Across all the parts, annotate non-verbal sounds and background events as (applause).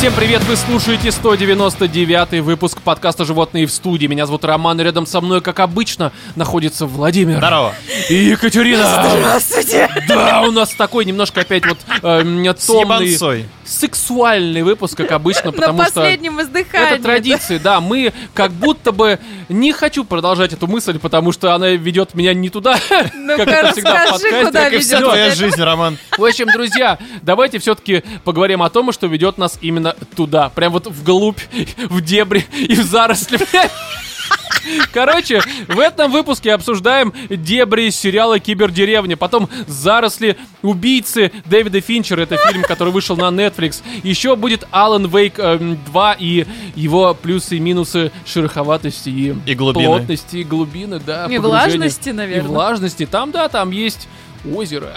Всем привет, вы слушаете 199-й выпуск подкаста «Животные в студии». Меня зовут Роман, и рядом со мной, как обычно, находится Владимир. Здорово. И Екатерина. Здравствуйте! Да, у нас такой немножко опять вот э, С томный, ебанцой. Сексуальный выпуск, как обычно, (laughs) На потому что... последнем издыхании. Это традиции, да. Мы как будто бы не хочу продолжать эту мысль, потому что она ведет меня не туда, Ну-ка, (laughs) как это всегда в расскажи, подкасте. куда Как и вся ведет твоя жизнь, Роман. В общем, друзья, давайте все-таки поговорим о том, что ведет нас именно туда. Прям вот вглубь, (laughs) в дебри и в заросли. Короче, в этом выпуске обсуждаем дебри сериала «Кибердеревня», потом «Заросли убийцы» Дэвида Финчера, это фильм, который вышел на Netflix. Еще будет «Алан Вейк 2» и его плюсы и минусы шероховатости и, И глубины. плотности, и глубины, да. И влажности, И наверное. влажности. Там, да, там есть озеро,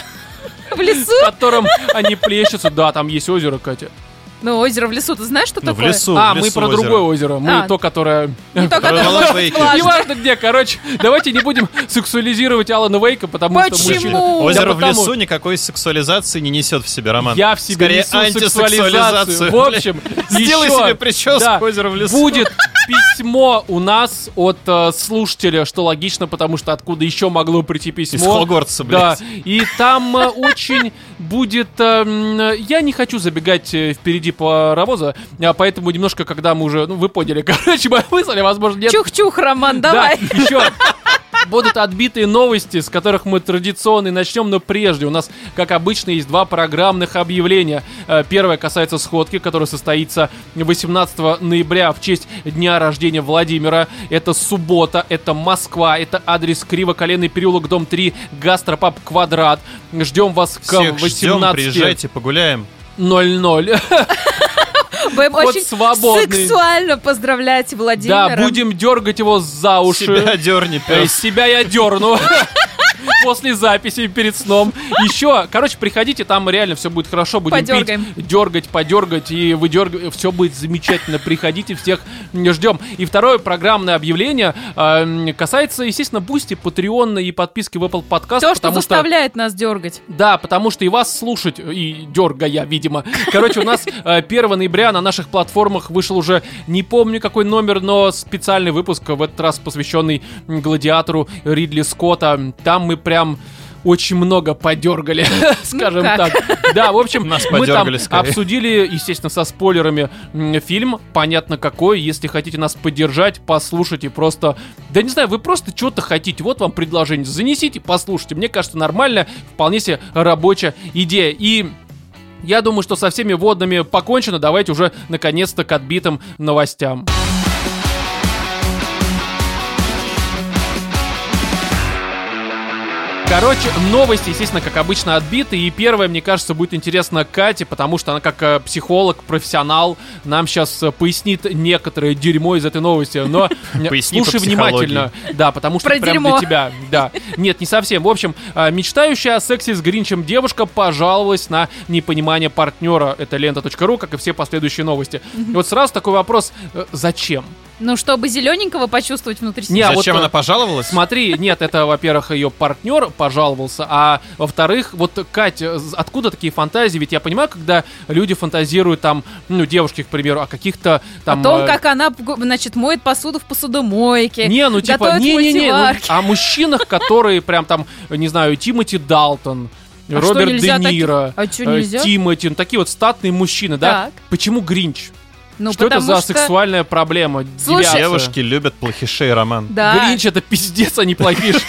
(laughs) В лесу? в котором они плещутся. Да, там есть озеро, Катя. Ну, озеро в лесу, ты знаешь, что Ну, в такое? лесу. а, в мы лесу про озеро. другое озеро. Мы А. то, которое... Не может. Неважно где, короче, давайте не будем сексуализировать Алана Вейка, потому что мужчина... Почему? Озеро в потому- лесу никакой сексуализации не несет в себе, Роман. Я в себе Скорее, несу антисексуализацию. сексуализацию. В общем, (laughs) Сделай еще, себе прическу да, «Озеро в лесу». Будет письмо у нас от э, слушателя, что логично, потому что откуда еще могло прийти письмо. Из Хогвартса, Да, блядь. и там э, очень будет... э, я не хочу забегать э, впереди паровоза, а поэтому немножко, когда мы уже... Ну, вы поняли, (laughs) короче, моя мысль, а возможно, нет. Чух-чух, Роман, давай. Да, еще будут отбитые новости, с которых мы традиционно и начнем, но прежде у нас, как обычно, есть два программных объявления. Э, Первое касается сходки, которая состоится 18 ноября в честь дня рождения Владимира. Это суббота, это Москва, это адрес Криво-Коленный переулок, дом 3, гастропаб Квадрат. Ждем вас к Всех ждем, 18.00. приезжайте, погуляем. (laughs) Будем очень свободный. сексуально поздравлять Владимира. Да, будем дергать его за уши. Себя дерни, Э, пес. Себя я дерну. (laughs) После записи перед сном. Еще, короче, приходите, там реально все будет хорошо. Будем Подергаем. пить, дергать, подергать и выдергивать. Все будет замечательно. Приходите, всех ждем. И второе программное объявление э, касается, естественно, Boosty, Патреона и подписки в Apple Podcast. То, что заставляет нас дергать. да, потому что и вас слушать, и дергая, видимо. Короче, у нас э, 1 ноября на наших платформах вышел уже, не помню какой номер, но специальный выпуск, в этот раз посвященный гладиатору Ридли Скотта. Там мы прям очень много подергали, (laughs) скажем как? так. Да, в общем, Нас мы там скорее. обсудили, естественно, со спойлерами фильм, понятно какой. Если хотите нас поддержать, послушайте просто... Да не знаю, вы просто что-то хотите, вот вам предложение. Занесите, послушайте. Мне кажется, нормально, вполне себе рабочая идея. И я думаю, что со всеми водными покончено. Давайте уже наконец-то к отбитым новостям. Короче, новости, естественно, как обычно, отбиты. И первое, мне кажется, будет интересно Кате, потому что она как э, психолог, профессионал, нам сейчас э, пояснит некоторое дерьмо из этой новости. Но (laughs) э, слушай внимательно. Да, потому что прям для тебя. Да. Нет, не совсем. В общем, мечтающая о сексе с Гринчем девушка пожаловалась на непонимание партнера. Это лента.ру, как и все последующие новости. И вот сразу такой вопрос. Зачем? Ну, чтобы зелененького почувствовать внутри себя. Не, а вот, Зачем э, она пожаловалась? Смотри, нет, это, во-первых, ее партнер пожаловался, а во-вторых, вот, Катя, з- откуда такие фантазии? Ведь я понимаю, когда люди фантазируют там, ну, девушки, к примеру, о каких-то там... О том, э, как она, значит, моет посуду в посудомойке. Не, ну типа, не-не-не, ну, о мужчинах, которые прям там, не знаю, Тимоти Далтон, А Роберт Де? Ниро, А э, нельзя? Тимоти, ну, такие вот статные мужчины, да? Так. Почему Гринч? Ну, что это за что- сексуальная проблема? Слушай-. Девушки любят плохишей, Роман. Да. Гринч это пиздец, а не плохиш. (laughs)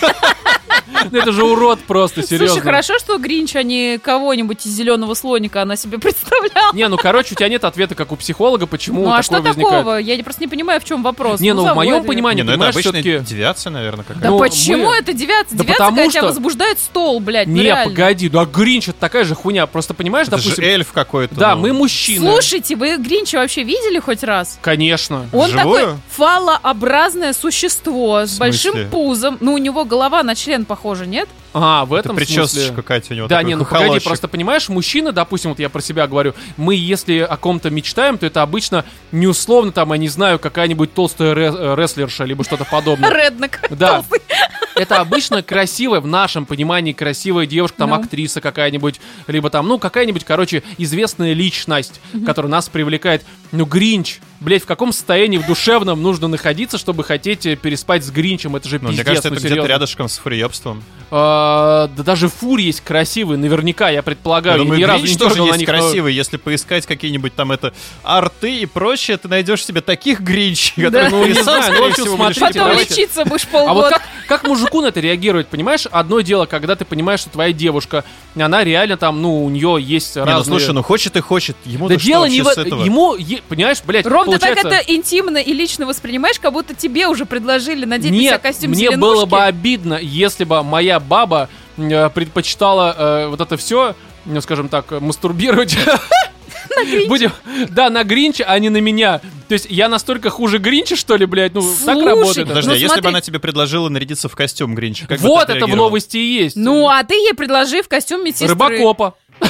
Ну, Это же урод просто, серьезно. Слушай, хорошо, что Гринч, а не кого-нибудь из зеленого слоника она себе представляла. Не, ну короче, у тебя нет ответа, как у психолога, почему Ну а такое что возникает. такого? Я просто не понимаю, в чем вопрос. Не, ну в моем понимании, ну это понимаешь, обычная все-таки... девиация, наверное, Да какая-то. Ну, почему мы- это девиация? Да девиация, потому когда тебя что- возбуждает стол, блядь, ну Не, реально. погоди, да Гринч это такая же хуйня, просто понимаешь, Это же допустим... эльф какой-то. Да, ну. мы мужчины. Слушайте, вы Гринча вообще видели хоть раз? Конечно. Он Вживую? такой фалообразное существо с большим пузом. Ну, у него голова на член похожа, нет? А, в Это этом причесочка, смысле... Катя, у него Да, такой не, ну погоди, хохолочек. просто понимаешь, мужчины, допустим, вот я про себя говорю, мы если о ком-то мечтаем, то это обычно не условно там, я не знаю, какая-нибудь толстая ре- э, рестлерша, либо что-то подобное. (laughs) Реднок. Да. толстый. Это обычно красивая, в нашем понимании красивая девушка, там актриса какая-нибудь, либо там, ну, какая-нибудь, короче, известная личность, которая нас привлекает. Ну, Гринч, блять, в каком состоянии в душевном нужно находиться, чтобы хотеть э, переспать с Гринчем? Это же Ну, пиздец, мне кажется, ну, это где-то рядышком с фурьебством. А, да даже фур есть красивый, наверняка, я предполагаю. Я думаю, ни разу Гринч не тоже есть них, но- красивый. Если поискать какие-нибудь там это арты и прочее, ты найдешь себе таких Гринчей, которые ну, не сам, знаю, ну, Потом лечиться будешь А вот полгода. как, как мужику на это реагировать, понимаешь? Одно дело, когда ты понимаешь, что твоя девушка, она реально там, ну, у нее есть Не, ну разные... слушай, ну хочет и хочет. Ему да дело не в... с этого? Ему, е- понимаешь, блядь, Ром, ты так это интимно и лично воспринимаешь, как будто тебе уже предложили надеть на себя Нет, костюм мне зеленушки. было бы обидно, если бы моя баба э, предпочитала э, вот это все, ну, скажем так, мастурбировать. Будем, да, на Гринча, а не на меня. То есть я настолько хуже Гринча, что ли, блядь? Ну, так работает. Подожди, Ну, а если бы она тебе предложила нарядиться в костюм Гринча, как вот это в новости и есть. Ну, а ты ей предложи в костюм медсестры. Рыбакопа. (laughs)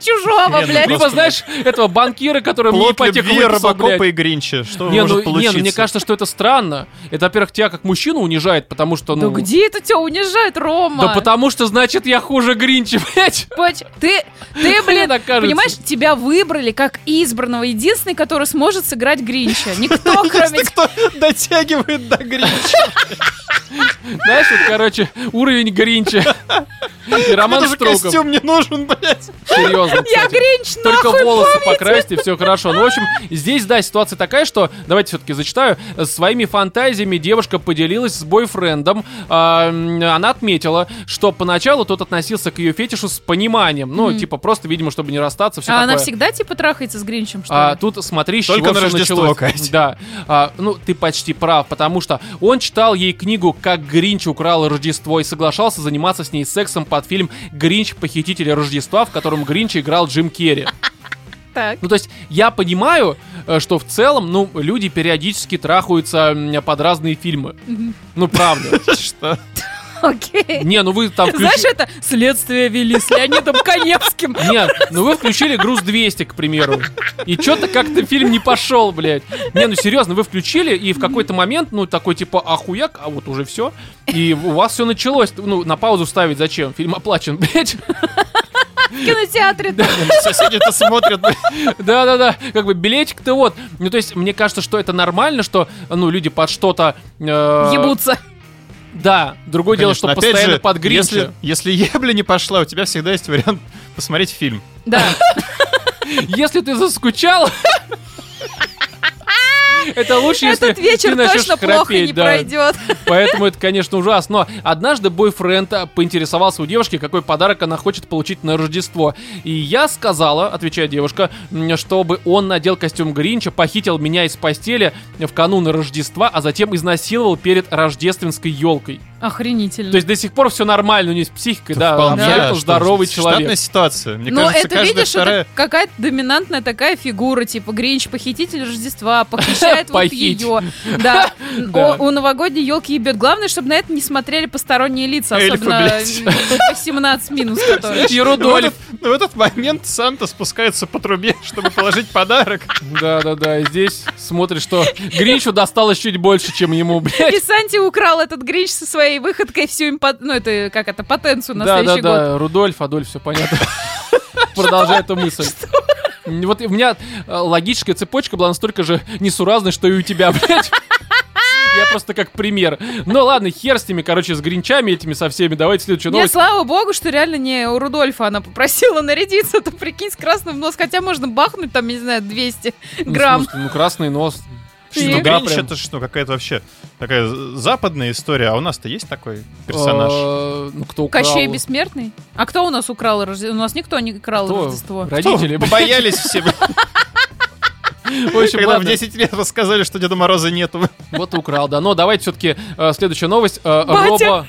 Чужого, Не, ну блядь. Либо, Просто, знаешь, этого банкира, который мне ипотеку выписал, блядь. и Гринча. Что Не, может ну, не, получиться? ну, мне кажется, что это странно. Это, во-первых, тебя как мужчину унижает, потому что, Да ну... где это тебя унижает, Рома? Да потому что, значит, я хуже Гринча, блядь. Поч- Ты, ты, блин, понимаешь, тебя выбрали как избранного, единственный, который сможет сыграть Гринча. Никто, (laughs) кроме кто дотягивает до Гринча. Знаешь, вот, короче, уровень Гринча. (laughs) И Роман Струков. костюм не нужен, блядь. Серьезно, Я кстати. Гринч, Только нахуй, волосы помните? покрасьте, все хорошо. Ну, в общем, здесь, да, ситуация такая, что, давайте все-таки зачитаю, своими фантазиями девушка поделилась с бойфрендом. А, она отметила, что поначалу тот относился к ее фетишу с пониманием. Ну, типа, просто, видимо, чтобы не расстаться, все А такое. она всегда типа трахается с Гринчем, что А, ли? тут смотри, с Только чего Рождество, началось. Кать. Да. А, ну, ты почти прав, потому что он читал ей книгу «Как Гринч украл Рождество» и соглашался заниматься с ней сексом под фильм «Гринч. Похититель Рождества», в котором Гринч играл Джим Керри. (laughs) Так. Ну, то есть, я понимаю, э, что в целом, ну, люди периодически трахаются под разные фильмы. Ну, правда. (laughs) Что? Окей. Не, ну вы там Знаешь, это следствие вели с Леонидом Коневским. (laughs) Нет, ну вы включили груз 200, к примеру. И что-то как-то фильм не пошел, блядь. Не, ну серьезно, вы включили, и в какой-то момент, ну, такой типа ахуяк, а вот уже все. И у вас все началось. Ну, на паузу ставить зачем? Фильм оплачен, блядь. В кинотеатре. (laughs) Соседи-то смотрят. Да-да-да, как бы билетик-то вот. Ну, то есть, мне кажется, что это нормально, что, ну, люди под что-то... э, Ебутся. Да, другое дело, что Конечно, опять постоянно же, под Гринча. Если, если ебля не пошла, у тебя всегда есть вариант посмотреть фильм. Да. (laughs) Если ты заскучал... (laughs) Это лучше, если Этот вечер ты начнешь точно плохо храпеть, не да. пройдет. Поэтому это, конечно, ужасно. Но однажды бойфренд а, поинтересовался у девушки, какой подарок она хочет получить на Рождество. И я сказала, отвечает девушка, чтобы он надел костюм Гринча, похитил меня из постели в канун Рождества, а затем изнасиловал перед рождественской елкой. Охренительно. То есть до сих пор все нормально, у нее с психикой, да, Вполне, абсолютно что здоровый Штатная человек. ситуация. Мне Ну, кажется, это видишь, вторая... это какая-то доминантная такая фигура, типа Гринч, похититель Рождества, похищает вот ее. Да. (laughs) Да. У новогодней елки ебет. Главное, чтобы на это не смотрели посторонние лица, особенно блядь. по 17 минус, которые. И В Рудольф. этот, в этот момент Санта спускается по трубе, (laughs) чтобы положить подарок. Да-да-да, и здесь смотришь, что Гринчу досталось чуть больше, чем ему, блядь. И Санти украл этот Гринч со своей выходкой всю им, под- ну это как это, потенцию на да, следующий да, год. да, Рудольф, Адольф, все понятно. (laughs) (laughs) Продолжай эту мысль. Вот у меня э, логическая цепочка была настолько же несуразной, что и у тебя, (laughs) блядь. Я просто как пример. Ну ладно, хер с ними, короче, с гринчами этими со всеми. Давайте следующую Нет, новость. слава богу, что реально не у Рудольфа она попросила нарядиться, то прикинь, с красным нос, хотя можно бахнуть там, не знаю, 200 Ну, грамм. смысле, Ну, красный нос. И? Ну, да, Гринч прям. это что, какая-то вообще такая западная история, а у нас-то есть такой персонаж? Э, Ну, кто украл? Кощей Бессмертный? А кто у нас украл Рождество? У нас никто не украл Кто? Рождество. Родители. Побоялись все, В общем, когда в ладно. 10 лет рассказали, что Деда Мороза нету. Вот украл, да. Но давайте все-таки следующая новость. Э, Батя. Робо...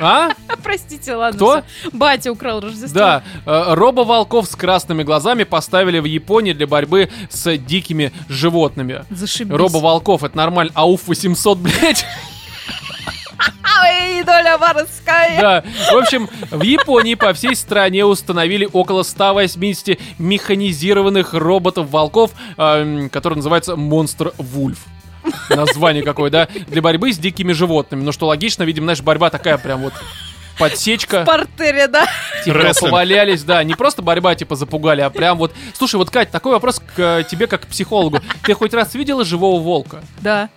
А? (laughs) Простите, ладно. Кто? всё. Батя украл Рождество. Да, э, робо-волков с красными глазами поставили в Японии для борьбы с дикими животными. Зашибись. Робо-волков, это нормально. Ауф 800, блядь. (laughs) Ай, доля воровская. Да. В общем, в Японии по всей стране установили около 180 механизированных роботов-волков, эм, которые называются Монстр Вульф. Название какое, да, для борьбы с дикими животными. Ну что логично, видимо, знаешь, борьба такая прям вот подсечка. В портере, да. Типа Рестлинг. повалялись, да, не просто борьба, типа, запугали, а прям вот... Слушай, вот, Кать, такой вопрос к э, тебе, как к психологу. Ты хоть раз видела живого волка? Да.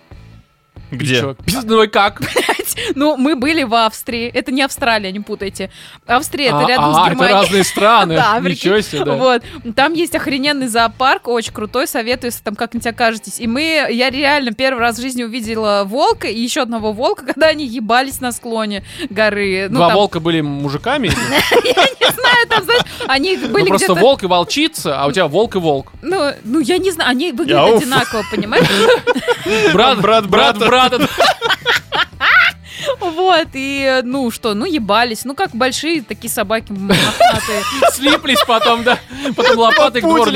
И Где? чё? Ну и как? (laughs) (laughs) Ну, мы были в Австрии. Это не Австралия, не путайте. Австрия, это А, рядом с а, это Германией. разные (laughs) страны. Да, Ничего себе, да. Вот. Там есть охрененный зоопарк, очень крутой, советую, если там как-нибудь окажетесь. И мы, я реально первый раз в жизни увидела волка и еще одного волка, (laughs) когда они ебались на склоне горы. Ну, Два там, волка были мужиками? не знаю, там, знаешь, они Ну были просто волк и волчица, а у тебя волк и волк. Ну, ну, я не знаю, они выглядят одинаково, понимаешь? Брат, брат брат, брата. Вот, и, ну, что, ну, ебались. Ну, как большие такие собаки мохнатые. Слиплись потом, да. Потом лопатой к горлу.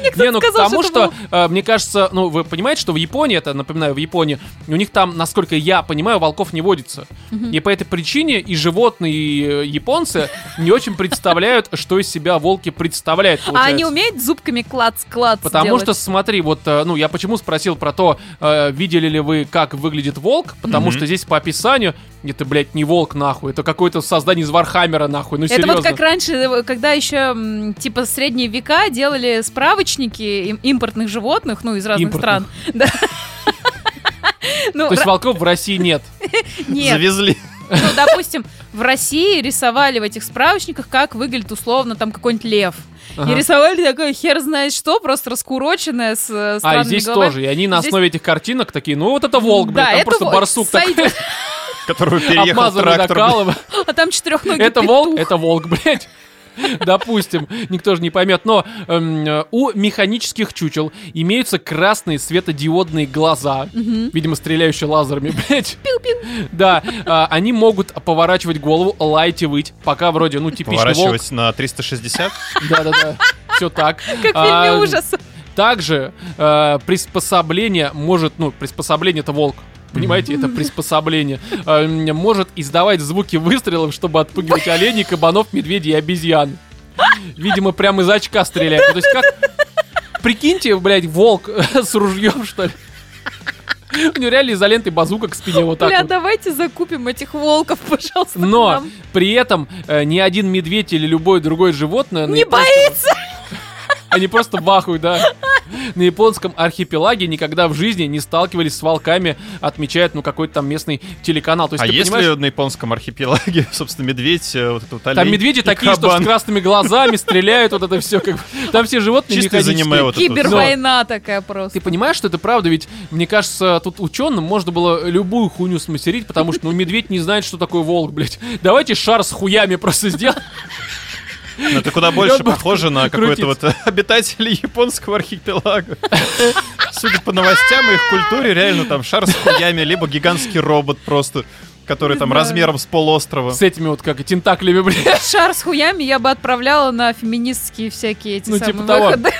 Блядь. Не, ну сказал, тому, что что, это э, мне кажется, ну, вы понимаете, что в Японии, это, напоминаю, в Японии, у них там, насколько я понимаю, волков не водится. И по этой причине и животные, и э, японцы не очень представляют, что из себя волки представляют, А они умеют зубками клац-клац Потому что, смотри, вот, э, ну, я почему спросил про то, видели ли вы, как выглядит волк, потому что здесь по описанию, это, блядь, не волк, нахуй, это какое-то создание из Вархаммера, нахуй, ну, Это серьезно. вот как раньше, когда еще, типа, средние века делали справочники им- импортных животных, ну, из разных Импортных. стран. (laughs) Да. Ну, То есть волков в России нет. (laughs) нет, Завезли. ну, допустим, в России рисовали в этих справочниках, как выглядит условно там какой-нибудь лев. Ага. И рисовали такое хер знает что, просто раскуроченное с э, А, и странными здесь головами. тоже. И они на Здесь- основе этих картинок такие, ну вот это волк, блядь, Да, там просто волк. барсук такой. (laughs) Которого переехал трактор. А там четырехногий Это волк, это волк, блядь. (laughs) Допустим, никто же не поймет, но эм, э, у механических чучел имеются красные светодиодные глаза, видимо, стреляющие лазерами, (laughs) блядь. Да, а, они могут поворачивать голову, лаять и выть, пока вроде, ну, типичный волк. Поворачивать на 360. Да-да-да, все так. Как в А, фильме ужаса. Также э, приспособление может, ну, приспособление это волк. Понимаете, это приспособление. Э, может издавать звуки выстрелов, чтобы отпугивать оленей, кабанов, медведей и обезьян. Видимо, прямо из очка стреляет. То есть как... Прикиньте, блядь, волк (laughs) с ружьем, что ли. У него реально изолентой базука к спине вот так Бля, вот. давайте закупим этих волков, (laughs) пожалуйста. Но при этом э, ни один медведь или любое другое животное... Не боится! Они просто бахают, да. На японском архипелаге никогда в жизни не сталкивались с волками, отмечает, ну, какой-то там местный телеканал. То есть, А ты если понимаешь, на японском архипелаге, (laughs) собственно, медведь, э, вот этот вот там олень медведи и такие, что кабан? с красными глазами стреляют, вот это все. Как... бы. Там все животные Чисто аниме вот. Кибервойна такая просто. Ты понимаешь, что это правда? Ведь, мне кажется, тут ученым можно было любую хуйню смастерить, потому что, ну, медведь не знает, что такое волк, блядь. Давайте шар с хуями просто сделаем. Ну, это куда больше похоже на какой-то вот (laughs) обитателей японского архипелага. (laughs) Судя по новостям и их культуре, реально там шар с хуями, либо гигантский робот просто, который там размером с полуострова. С этими вот, как и тентаклями, блядь. (laughs) Шар с хуями я бы отправляла на феминистские всякие эти Ну, самые типа того. выходы.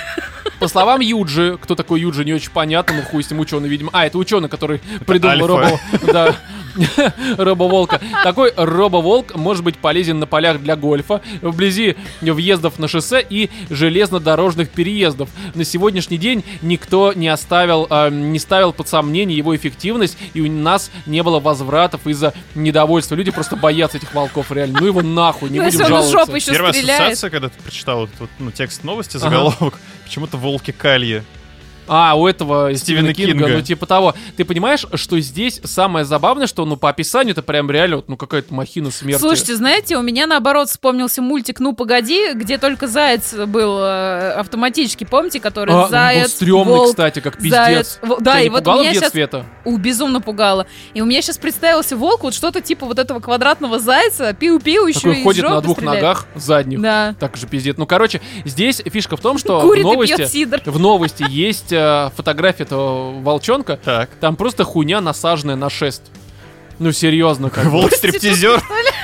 По словам Юджи, кто такой Юджи, не очень понятно, ну хуй с ним ученый, видимо. А, это ученый, который придумал Альфа. робо... Да. (laughs) Робоволка. Такой робоволк может быть полезен на полях для гольфа, вблизи въездов на шоссе и железнодорожных переездов. На сегодняшний день никто не оставил, э, не ставил под сомнение его эффективность, и у нас не было возвратов из-за недовольства. Люди просто боятся этих волков, реально. Ну его нахуй, не Ну, будем жаловаться. Первая ассоциация, когда ты прочитал вот, вот, ну, текст новости, заголовок, почему-то волки кальи. А, у этого Стивена Стивена Кинга, Кинга. ну типа того. Ты понимаешь, что здесь самое забавное, что ну по описанию это прям реально вот, ну какая-то махина смерти. Слушайте, знаете, у меня наоборот вспомнился мультик «Ну, погоди», где только заяц был э, автоматически, помните, который А, он был заяц, стрёмный, волк, кстати, как пиздец. заяц. Во- Да, Тебя и не вот пугало у меня в сейчас это? У, безумно пугало. И у меня сейчас представился волк, вот что-то типа вот этого квадратного зайца, пиу-пиу, еще Такой из ходит на двух стреляет. ногах задних. Да. Так же пиздец. Ну, короче, здесь фишка в том, что в Курит и новости, в новости есть э, фотография этого волчонка. Так. Там просто хуйня насаженная на шест. Ну, серьезно, как. Волк-стриптизер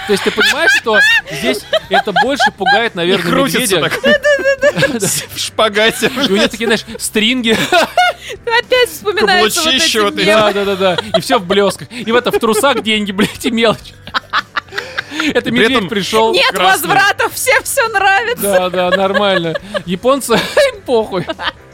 То есть ты понимаешь, что здесь это больше пугает, наверное, медведя. так. (laughs) (laughs) В шпагате. И у него такие, знаешь, стринги. Опять вспоминается вот эти. Да, да, да, да. И все в блесках. И в это в трусах деньги, блядь, и мелочь. Это медведь этом- пришел. Нет красный. возвратов, всем все нравится. Да, да, нормально. Японцы, (laughs) им похуй.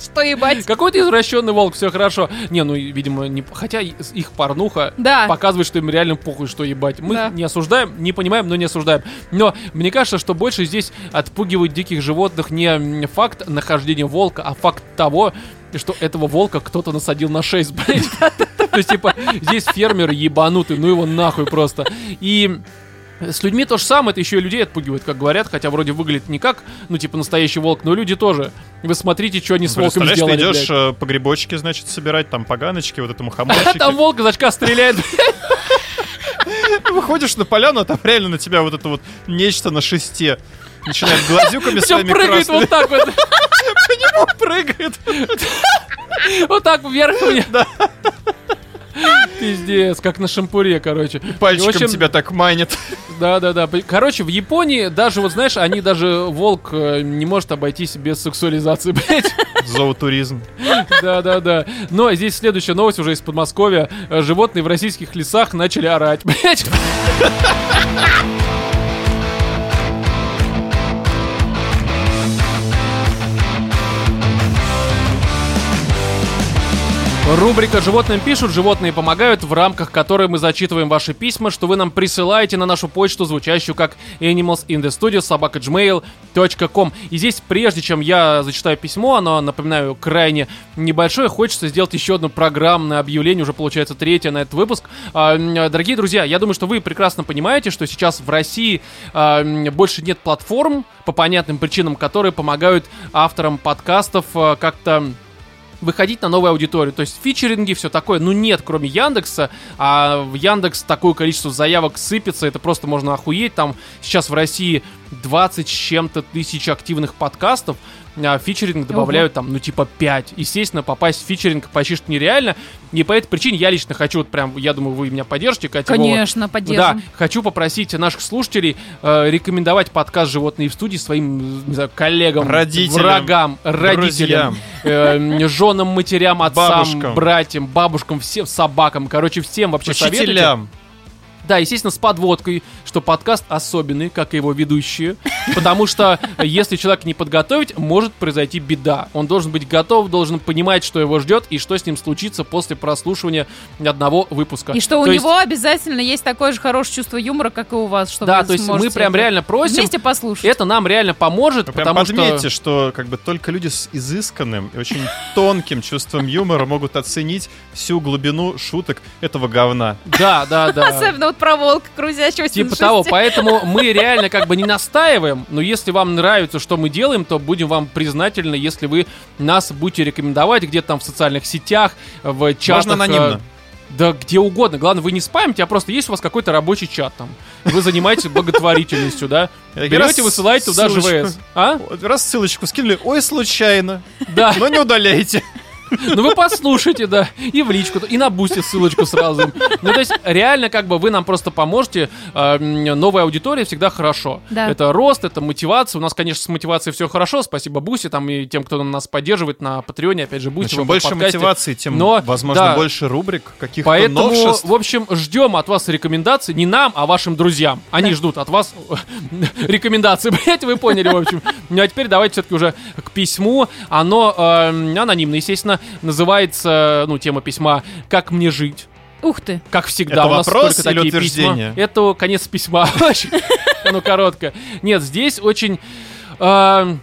Что ебать? Какой-то извращенный волк, все хорошо. Не, ну, видимо, не... хотя их порнуха Да. показывает, что им реально похуй, что ебать. Мы Да. не осуждаем, не понимаем, но не осуждаем. Но мне кажется, что больше здесь отпугивает диких животных не факт нахождения волка, а факт того, что этого волка кто-то насадил на шесть, блядь. То есть, типа, здесь фермер ебанутый, ну его нахуй просто. И с людьми то же самое, это еще и людей отпугивает, как говорят, хотя вроде выглядит не как, ну, типа, настоящий волк, но люди тоже. Вы смотрите, что они с волком сделали, ты идешь блядь. э, по грибочке, значит, собирать, там поганочки, вот этому (laughs) А хамончике. там волк из очка стреляет. Выходишь на поляну, а там реально на тебя вот это вот нечто на шесте. Начинает глазюками Все своими прыгает красными. вот так вот. (laughs) прыгает. (laughs) Вот так вверх мне. Пиздец, как на шампуре, короче. Пальчиком В общем, тебя так манит. Да-да-да. Короче, в Японии даже, вот знаешь, они даже волк э, не может обойтись без сексуализации, (laughs) блядь. Зоотуризм. Да-да-да. Но здесь следующая новость уже из Подмосковья. Э, Животные в российских лесах начали орать, (laughs) блядь. Рубрика «Животным пишут, животные помогают», в рамках которой мы зачитываем ваши письма, что вы нам присылаете на нашу почту, звучащую как animalsinthestudio.gmail.com. И здесь, прежде чем я зачитаю письмо, оно, напоминаю, крайне небольшое, хочется сделать еще одно программное объявление, уже получается третье на этот выпуск. А, Дорогие друзья, я думаю, что вы прекрасно понимаете, что сейчас в России а, больше нет платформ, по понятным причинам, которые помогают авторам подкастов а, как-то выходить на новую аудиторию. То есть фичеринги, все такое, ну нет, кроме Яндекса. А в Яндекс такое количество заявок сыпется, это просто можно охуеть. Там сейчас в России 20 с чем-то тысяч активных подкастов. А фичеринг добавляют там, ну, типа 5. Естественно, попасть в фичеринг почти что нереально. И по этой причине я лично хочу, вот прям, я думаю, вы меня поддержите, Катя. Конечно, Да, поддержим. хочу попросить наших слушателей э, рекомендовать подкаст «Животные в студии» своим, не знаю, коллегам, Родителям, врагам, родителям, э, женам, матерям, отцам, Бабушкам. братьям, бабушкам, всем собакам, короче, всем вообще советуйте. Да, естественно, с подводкой, что подкаст особенный, как и его ведущие, потому что если человек не подготовить, может произойти беда. Он должен быть готов, должен понимать, что его ждет и что с ним случится после прослушивания одного выпуска. И что у То есть- него обязательно есть такое же хорошее чувство юмора, как и у вас, что Да, вы то есть мы прям реально просим, вместе послушать. это нам реально поможет, Вы прям потому подметьте, что... что... как бы только люди с изысканным и очень (laughs) тонким чувством юмора могут оценить всю глубину шуток этого говна. Да, да, да. Особенно вот про волка крузящегося Типа на того, поэтому (laughs) мы реально как бы не настаиваем, но если вам нравится, что мы делаем, то будем вам признательны, если вы нас будете рекомендовать где-то там в социальных сетях, в чатах. Можно анонимно. э, Да где угодно. Главное, вы не спамите, а просто есть у вас какой-то рабочий чат там. Вы занимаетесь благотворительностью, да? Берете, высылаете туда ссылочку. ЖВС. А? Вот Раз ссылочку скинули, ой, случайно. Да. Но не удаляйте. Ну вы послушайте, да, и в личку, и на бусте ссылочку сразу. Ну то есть реально как бы вы нам просто поможете. Э, м, Новая аудитория всегда хорошо. Да. Это рост, это мотивация. У нас, конечно, с мотивацией все хорошо. Спасибо Бусе там и тем, кто нас поддерживает на Патреоне. Опять же, Бусе. Чем больше мотивации, тем, Но, возможно, да. больше рубрик, каких-то Поэтому, новшеств. в общем, ждем от вас рекомендаций. Не нам, а вашим друзьям. Они ждут от вас (laughs) рекомендаций. (laughs) Блять, вы поняли, в общем. Ну а теперь давайте все-таки уже к письму. Оно э, анонимно, естественно, называется, ну, тема письма «Как мне жить?». Ух ты. Как всегда, Это у нас вопрос только или такие утверждение? письма. Это конец письма. (laughs) Очень, Оно короткое. Нет, здесь очень... э,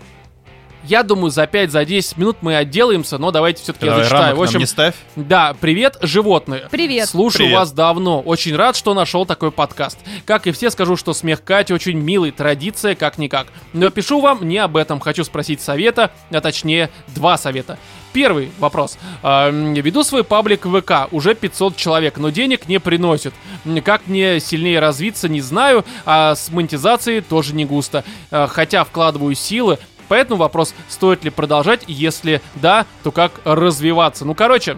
я думаю, за 5-10 минут мы отделаемся, но давайте все-таки я зачитаю. В общем, не ставь. да, привет, животные. Привет. Слушаю Привет. вас давно. Очень рад, что нашел такой подкаст. Как и все, скажу, что смех Кати очень милый, традиция как-никак. Но пишу вам не об этом. Хочу спросить совета, а точнее два совета. Первый вопрос. Эм, Веду свой паблик в ВК, уже 500 человек, но денег не приносит. Как мне сильнее развиться, не знаю, а с монетизацией тоже не густо. Э, Хотя вкладываю силы, Поэтому вопрос, стоит ли продолжать, если да, то как развиваться. Ну, короче,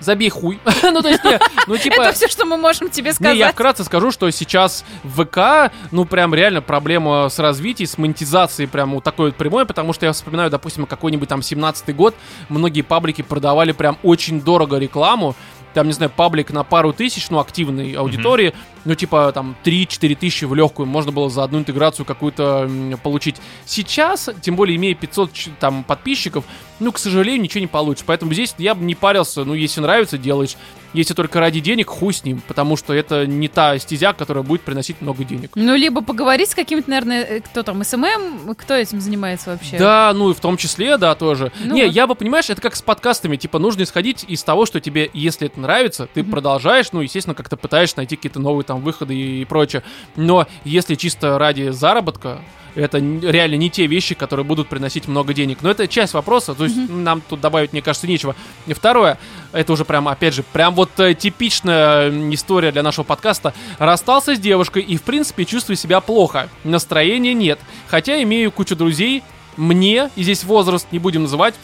забей хуй. (laughs) ну, то есть, не, ну, типа... Это все, что мы можем тебе Не, я сказать. вкратце скажу, что сейчас в ВК, ну, прям реально проблема с развитием, с монетизацией прям вот такой вот прямой, потому что я вспоминаю, допустим, какой-нибудь там 17-й год, многие паблики продавали прям очень дорого рекламу, там, не знаю, паблик на пару тысяч, ну, активной аудитории, ну, типа, там, 3-4 тысячи в легкую можно было за одну интеграцию какую-то получить. Сейчас, тем более, имея 500 ч- там подписчиков, ну, к сожалению, ничего не получится. Поэтому здесь я бы не парился, ну, если нравится, делаешь. Если только ради денег, хуй с ним, потому что это не та стезя, которая будет приносить много денег. Ну, либо поговорить с каким-то, наверное, э, кто там, SMM, кто этим занимается вообще? Да, ну и в том числе, да, тоже. Ну не, вот. я бы, понимаешь, это как с подкастами, типа, нужно исходить из того, что тебе, если это нравится, ты Мгм. продолжаешь, ну, естественно, как-то пытаешься найти какие-то новые там выходы и, прочее. Но если чисто ради заработка, это реально не те вещи, которые будут приносить много денег. Но это часть вопроса, то есть нам тут добавить, мне кажется, нечего. И второе, это уже прям, опять же, прям вот э, типичная история для нашего подкаста. Расстался с девушкой и, в принципе, чувствую себя плохо. Настроения нет. Хотя имею кучу друзей, мне, и здесь возраст не будем называть,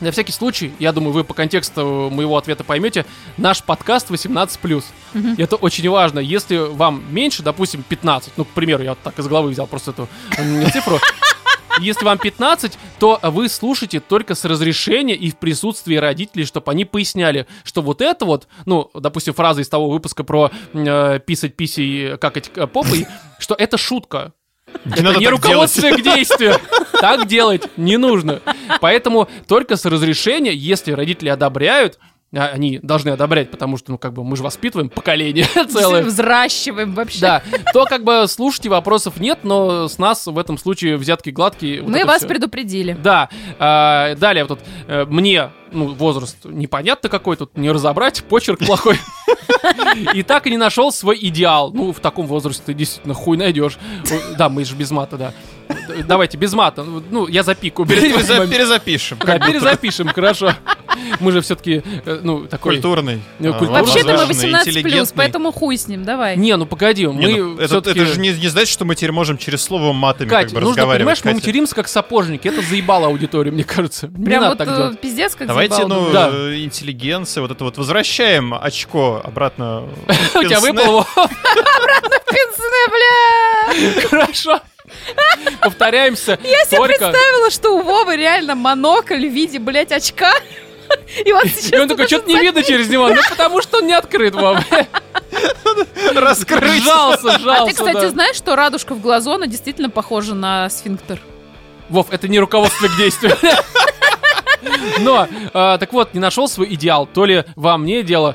на всякий случай, я думаю, вы по контексту моего ответа поймете, наш подкаст 18+. Мгм. Это очень важно. Если вам меньше, допустим, 15, ну, к примеру, я вот так из головы взял просто эту цифру, если вам 15, то вы слушаете только с разрешения и в присутствии родителей, чтобы они поясняли, что вот это вот, ну, допустим, фраза из того выпуска про э, писать писей, какать э, попой, что это шутка. Не Это не руководство к действию. Так делать не нужно. Поэтому только с разрешения, если родители одобряют, они должны одобрять, потому что, ну, как бы мы же воспитываем поколение (laughs) целое. Взращиваем вообще. Да, то как бы слушайте, вопросов нет, но с нас в этом случае взятки гладкие. вот Мы вас всё. предупредили. Да, а, далее вот тут э, мне, ну, возраст непонятно какой, тут не разобрать, почерк плохой. (laughs) И так и не нашел свой идеал. Ну, в таком возрасте ты действительно хуй найдешь. Да, мы же без мата, да. Давайте, без мата. Ну, я запику. Переза- Перезапишем. Да, перезапишем, хорошо. Мы же все-таки, ну, такой... Культурный. Ну, а, культурный. Вообще-то мы возвышенный, 18+, интеллигентный. поэтому хуй с ним, давай. Не, ну погоди, Не, мы ну, это, же не, не значит, что мы теперь можем через слово матами Кать, как бы нужно, разговаривать. понимаешь, мы материмся как сапожники. Это заебало аудиторию, мне кажется. Прям вот э, пиздец, как Давайте, заебало, ну, Да. э, интеллигенция, вот это вот, возвращаем очко обратно. в (laughs) У тебя выпало (laughs) Пенсне, бля! Хорошо. (laughs) Повторяемся. Я себе только... представила, что у Вовы реально монокль в виде, блядь, очка. И вот сейчас... И он такой, что-то не видно через него. Ну, потому что он не открыт, Вов. (laughs) Раскрыть. Сжался, сжался, А ты, кстати, да. знаешь, что радужка в глазу, она действительно похожа на сфинктер? Вов, это не руководство к действию. (laughs) (laughs) Но, а, так вот, не нашел свой идеал. То ли во мне дело,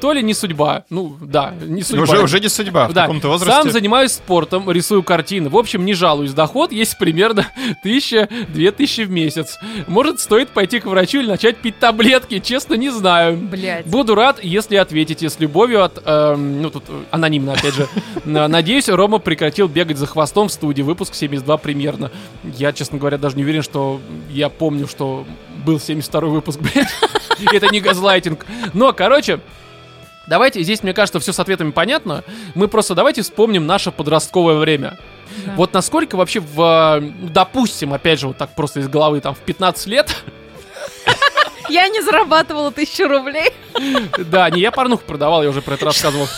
то ли не судьба. Ну, да, не судьба. Уже, уже не судьба в Да, таком-то возрасте. сам занимаюсь спортом, рисую картины. В общем, не жалуюсь. Доход есть примерно (laughs) 1000-2000 в месяц. Может, стоит пойти к врачу или начать пить таблетки? Честно, не знаю. Блядь. Буду рад, если ответите с любовью от... эм, ну, тут э, анонимно, опять же. (laughs) Надеюсь, Рома прекратил бегать за хвостом в студии. Выпуск 72 примерно. Я, честно говоря, даже не уверен, что я помню, что был 72 выпуск, блядь. (laughs) Это не газлайтинг. Но, короче, Давайте, здесь, мне кажется, все с ответами понятно. Мы просто давайте вспомним наше подростковое время. Да. Вот насколько вообще в, э, допустим, опять же, вот так просто из головы, там, в 15 лет, Я не зарабатывала тысячу рублей. да, не я порнуху продавал, я уже про это рассказывал.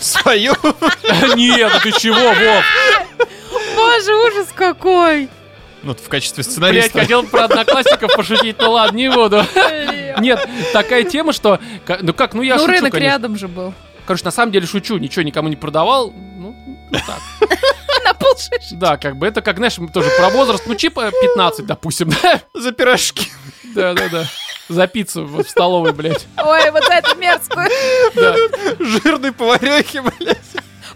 Свою. (laughs) Нет, ну ты чего, Вов? Боже, ужас какой. Ну, в качестве Блять, сценариста. хотел про одноклассников пошутить, ну ладно, не буду. Нет, такая тема, что... Ну как, ну я Ну, рынок рядом же был. Короче, на самом деле шучу, ничего никому не продавал. Ну, ну так. (laughs) На полшишки. Да, как бы это как, знаешь, тоже про возраст, ну типа 15, допустим, да? За пирожки. Да-да-да. За пиццу в столовой, блядь. Ой, вот за эту мерзкую. Да, Жирные поварехи, блядь.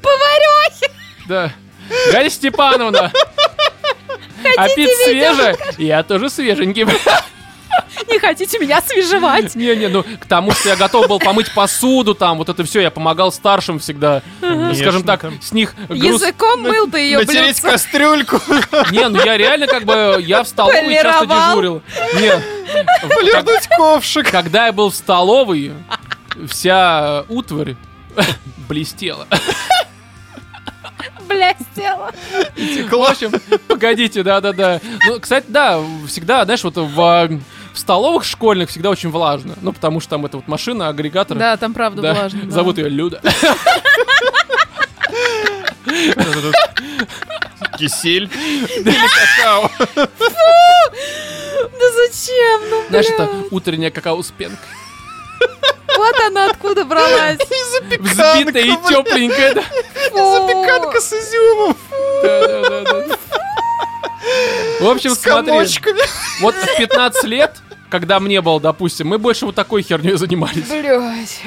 Поварёхи. да. Галя Степановна. А пицца свежая? Я тоже свеженький. Не хотите меня освежевать? Не-не, ну к тому, что я готов был помыть посуду, там, вот это все, я помогал старшим всегда. Ну, Скажем так, там. с них груз... Языком мыл ты ее, Натереть блядь. кастрюльку. Не, ну я реально как бы, я в столовой часто дежурил. Не, Полирнуть ковшик. когда я был в столовой, вся утварь (laughs) блестела. Блестела. В общем, погодите, да-да-да. Ну, кстати, да, всегда, знаешь, вот в, а, в столовых школьных всегда очень влажно. Ну, потому что там это вот машина, агрегатор. Да, там правда Да, влажно. да. Зовут ее Люда. Кисель. Или какао. Да зачем? Ну, Знаешь, бля. это утренняя какао с пенкой. Вот она откуда бралась. Взбитая и тепленькая. Запеканка с изюмом. В общем, смотри, вот в 15 лет, когда мне было, допустим, мы больше вот такой херней занимались. Блять.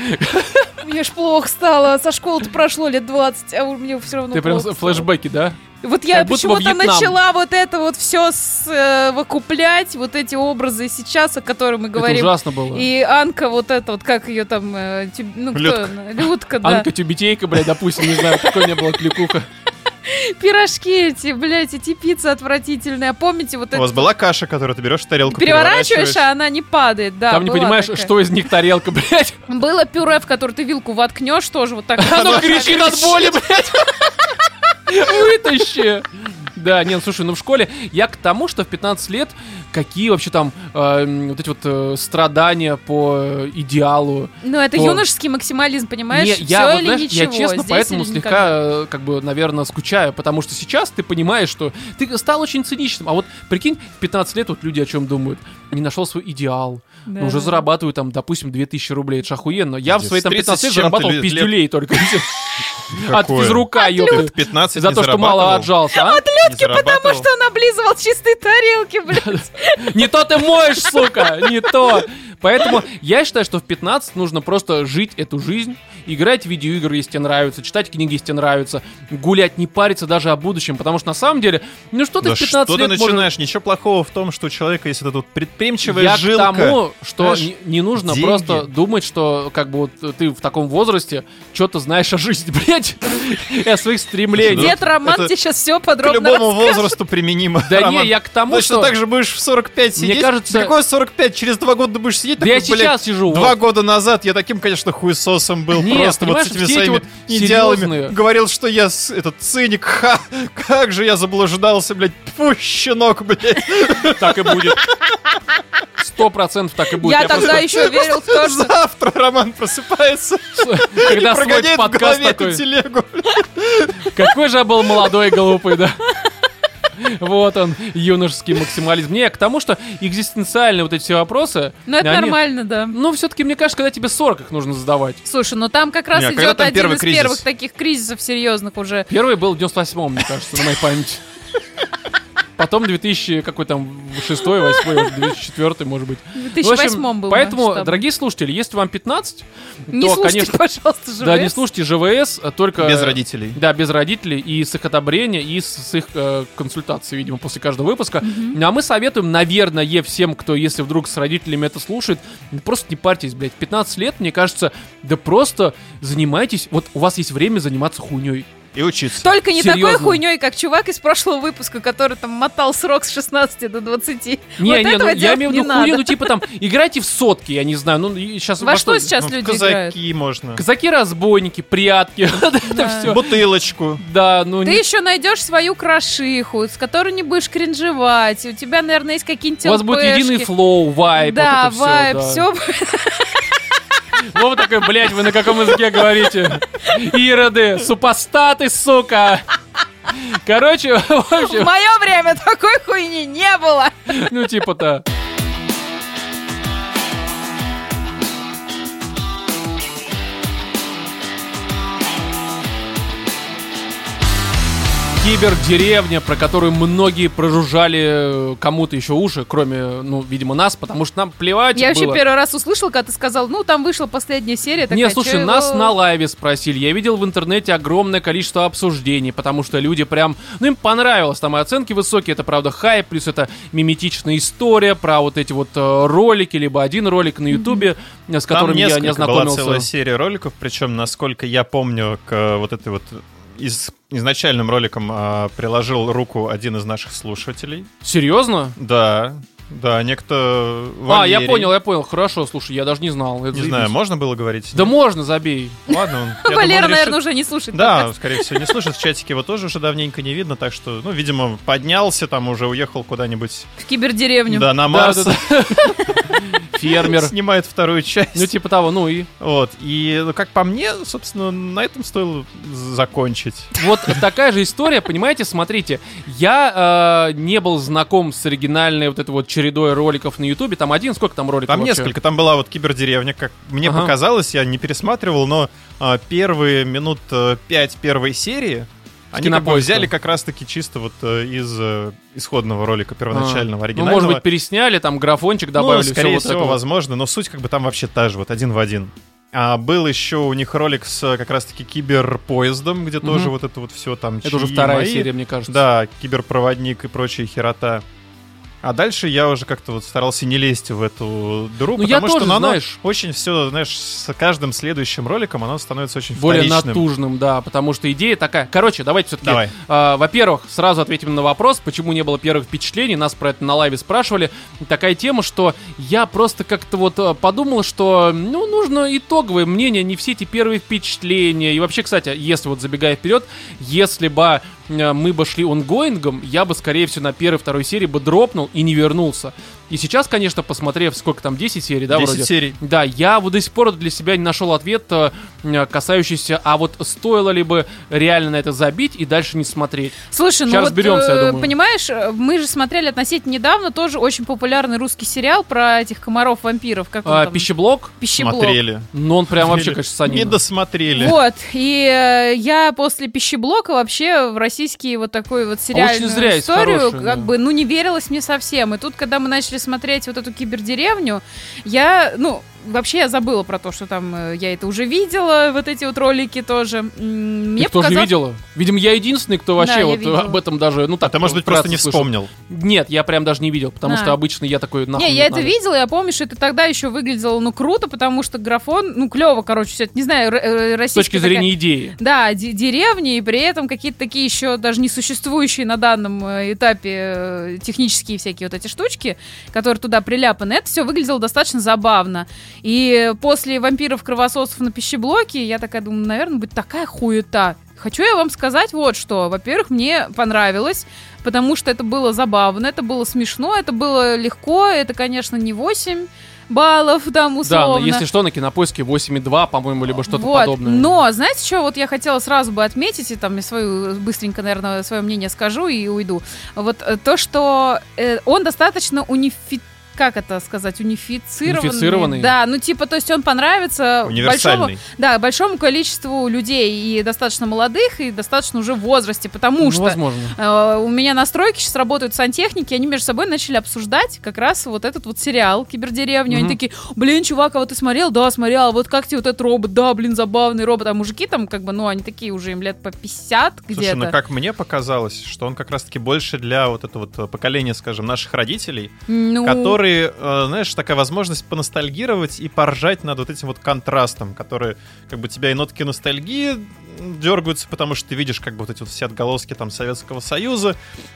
Мне ж плохо стало. Со школы-то прошло лет 20, а у меня все равно Ты прям флешбеки, да? Вот я почему-то начала вот это вот все выкуплять, вот эти образы сейчас, о которых мы Это говорим. ужасно было. И Анка вот это вот, как ее там, э, тю- ну кто, Людка. она? Людка, да. Анка Тюбетейка, блядь, допустим, не знаю, такой не было кликуха. Пирожки эти, блядь, эти пиццы отвратительные. А помните вот У вас это? была каша, которую ты берешь в тарелку, Переворачиваешь, а она не падает, да. Там не понимаешь, такая. что из них тарелка, блядь. Было пюре, в которое ты вилку воткнешь, тоже вот так. Оно кричит от боли, блядь. (laughs) Вытащи. Да, нет, слушай, ну в школе я к тому, что в 15 лет какие вообще там э, вот эти вот э, страдания по идеалу. Ну, это То- юношеский максимализм, понимаешь? Не, я, вот, или знаешь, ничего. я честно Здесь поэтому или слегка, никогда. э, как бы, наверное, скучаю, потому что сейчас ты понимаешь, что ты стал очень циничным, а вот прикинь, в 15 лет вот люди о чем думают? Не нашел свой идеал, Да. ну, уже зарабатываю там, допустим, 2000 рублей, это ж охуенно. Я в Пиздец, свои там 30 15 лет зарабатывал лет- пиздюлей только. От физрука, Ты ёпта. в 15 За не то, что мало отжался, а? Не Потому что он облизывал чистые тарелки, блядь. (laughs) Не то ты моешь, сука, не то. Поэтому я считаю, что в 15 нужно просто жить эту жизнь, играть в видеоигры, если тебе нравится, читать книги, если тебе нравится, гулять, не париться даже о будущем, потому что на самом деле, ну что ты Да в 15 что ты лет можешь- начинаешь? Ничего плохого в том, что у человека есть эта тут предприимчивая Я жилка. к тому, что Знаешь, не, не нужно деньги. просто думать, что как бы вот ты в таком возрасте что-то знаешь о жизни, (laughs) блядь, и о своих стремлениях. Дед Роман тебе сейчас все подробно любому возрасту применимо. Да Роман. не, я к тому, Точно что... так же будешь в 45 Мне сидеть. кажется- Да Какой 45? Через два года ты будешь сидеть? Да я такой, сейчас сижу. Два вот. года назад я таким, конечно, хуесосом был. Нет, просто вот с этими своими вот идеалами. серьезные- Говорил, что я этот циник. Ха, как же я заблуждался, блядь. Фу, щенок, блядь. Так и будет. Сто процентов так и будет. Я тогда просто- еще верил в то, что... Завтра Роман просыпается Когда и свой прогоняет в подкаст голове такой, телегу. какой же я был молодой и глупый, да? Вот он, юношеский максимализм. Не, к тому, что экзистенциальные вот эти все вопросы... Ну, это они- нормально, да. Ну, все-таки, мне кажется, когда тебе 40 их нужно задавать. Слушай, ну там как раз Не, а идет один первый из кризис? первых таких кризисов серьезных уже. Первый был в 98-м, мне кажется, на моей памяти. Потом 2000, какой там, 6 8 2004 может быть. В В общем, 2008 был Поэтому, масштаб. дорогие слушатели, если вам 15, Не то, слушайте, конечно, пожалуйста, ЖВС. да, не слушайте ЖВС, а только... Без родителей. Да, без родителей и с их одобрения, и с, их э, консультаций, видимо, после каждого выпуска. Ну, А мы советуем, наверное, всем, кто, если вдруг с родителями это слушает, ну, просто не парьтесь, блядь. 15 лет, мне кажется, да просто занимайтесь. Вот у вас есть время заниматься хуйней. И учиться. Только не Серьезно. такой хуйней, как чувак из прошлого выпуска, который там мотал срок с 16 до 20. Не, вот не, этого ну я имею в виду хуйню, ну типа там, играйте в сотки, я не знаю, ну сейчас... Во что сейчас Ну, люди играют? казаки можно. Казаки-разбойники, прятки, (laughs) вот это все. Бутылочку. Да, ну... Ты еще найдешь свою крошиху, с которой не будешь кринжевать. У тебя, наверное, есть какие-нибудь У вас будет единый флоу, вайп, Да, вайб, да. все. (laughs) Вова такой, блядь, вы на каком языке говорите? Ироды, супостаты, сука. Короче, в В общем, мое время такой хуйни не было. ну типа-то. Кибердеревня, про которую многие прожужжали э, кому-то еще уши, кроме, ну, видимо, нас, потому что нам плевать Я вообще было. первый раз услышала, когда ты сказал, ну, там вышла последняя серия. Не, такая, слушай, чё нас его- на лайве спросили. Я видел в интернете огромное количество обсуждений, потому что люди прям, ну им понравилось, там и оценки высокие, это правда хайп, плюс это миметичная история про вот эти вот э, ролики, либо один ролик на ютубе, э, с которым я не несколько была ознакомился. целая серия роликов, причем, насколько я помню, к э, вот этой вот из изначальным роликом а, приложил руку один из наших слушателей. Серьезно? Да, да, некто А, я Валерий. понял, я понял. Хорошо, слушай, я даже не знал. Это Не заебись. знаю, можно было говорить? Да можно, забей. Ладно, он. думал, Валера, решит- наверное, уже не слушает. Да, подкаст. скорее всего, не слышит. В чатике его тоже уже давненько не видно, так что, ну, видимо, поднялся, там уже уехал куда-нибудь. В кибердеревню. Да, на Да, Марс. да, Фермер. Снимает вторую часть. Ну, типа того, ну и... Вот. И, ну, как по мне, собственно, на этом стоило закончить. Вот такая же история, понимаете, смотрите, я э, не был знаком с оригинальной вот этой вот чередой роликов на Ютубе. Там один, сколько там роликов Там вообще? несколько, там была вот кибердеревня, как мне Ага. показалось, я не пересматривал, но а, первые минут э, пять первой серии они как бы взяли как раз-таки чисто вот э, из э, исходного ролика первоначального, А, Ну, оригинального. может быть, пересняли, там графончик добавили, ну, скорее вот всего, это вот. возможно, но суть как бы там вообще та же, вот один в один. А был еще у них ролик с э, как раз-таки киберпоездом, где Мгм. тоже вот это вот все там. Это уже вторая мои. серия, мне кажется. Да, киберпроводник и прочие херота. А дальше я уже как-то вот старался не лезть в эту дыру, Ну, я потому что тоже, ну, оно знаешь- очень все, знаешь, с каждым следующим роликом оно становится очень Более вторичным. натужным, да, потому что идея такая. Короче, давайте все-таки. Давай. во-первых, сразу ответим на вопрос, почему не было первых впечатлений. Нас про это на лайве спрашивали. Такая тема, что я просто как-то вот э, подумал, что ну нужно итоговое мнение, не все эти первые впечатления. И вообще, кстати, если вот забегая вперед, если бы э, мы бы шли онгоингом, я бы, скорее всего, на первой, второй серии бы дропнул и не вернулся. И сейчас, конечно, посмотрев, сколько там, 10 серий, да, 10 вроде? серий. Да, я вот до сих пор для себя не нашел ответ, э, э, касающийся, а вот стоило ли бы реально на это забить и дальше не смотреть. Слушай, ну Сейчас вот, разберемся, я э, думаю. понимаешь, мы же смотрели относительно недавно тоже очень популярный русский сериал про этих комаров-вампиров. Как А, там? пищеблок, Пищеблок. Смотрели. ну он прям вообще, конечно, санин. Не досмотрели. Вот, и э, я после пищеблока вообще в российский вот такой вот сериальную А зря, есть историю, хорошие, как да. бы, ну, не верилось мне совсем. И тут, когда мы начали смотреть вот эту кибердеревню, я, ну, вообще я забыла про то, что там э, я это уже видела, вот эти вот ролики тоже. Мне тоже показалось- видела? Видимо, я единственный, кто вообще я вот видела. об этом даже, ну А так, ты, может быть, просто не слышал. вспомнил. Нет, я прям даже не видел, потому А. что обычно я такой нахуй Не, я это надо. видела, я помню, что это тогда еще выглядело, ну, круто, потому что графон, ну, клево, короче, все это, не знаю, э, С российская точки такая- зрения идеи. Да, де- деревни, и при этом какие-то такие еще даже не существующие на данном э, этапе э, технические всякие вот эти штучки, которые туда приляпаны, это все выглядело достаточно забавно. И после вампиров кровососов на пищеблоке я такая думаю, наверное, будет такая хуета. Хочу я вам сказать вот что. Во-первых, мне понравилось, потому что это было забавно, это было смешно, это было легко, это, конечно, не 8 баллов там Да, условно. но если что, на кинопоиске 8,2, по-моему, либо что-то Вот, подобное. Но, знаете, что вот я хотела сразу бы отметить, и там я свою, быстренько, наверное, свое мнение скажу и уйду. Вот э, то, что э, он достаточно унифи... Как это сказать? Унифицированный. Унифицированный? Да, ну типа, то есть он понравится большому, да, большому количеству людей, и достаточно молодых, и достаточно уже в возрасте, потому Ну, что возможно. Э, У меня настройки сейчас работают сантехники, они между собой начали обсуждать как раз вот этот вот сериал «Кибердеревню». Они Мгм. такие, блин, чувак, а вот ты смотрел? Да, смотрел. А Вот как тебе вот этот робот? Да, блин, забавный робот. А мужики там как бы, ну, они такие уже им лет по 50 Слушай, где-то. ну как мне показалось, что он как раз-таки больше для вот этого вот поколения, скажем, наших родителей, Ну, которые, э, знаешь, такая возможность поностальгировать и поржать над вот этим вот контрастом, который как бы тебя и нотки ностальгии дергаются, потому что ты видишь как бы вот эти вот все отголоски там Советского Союза,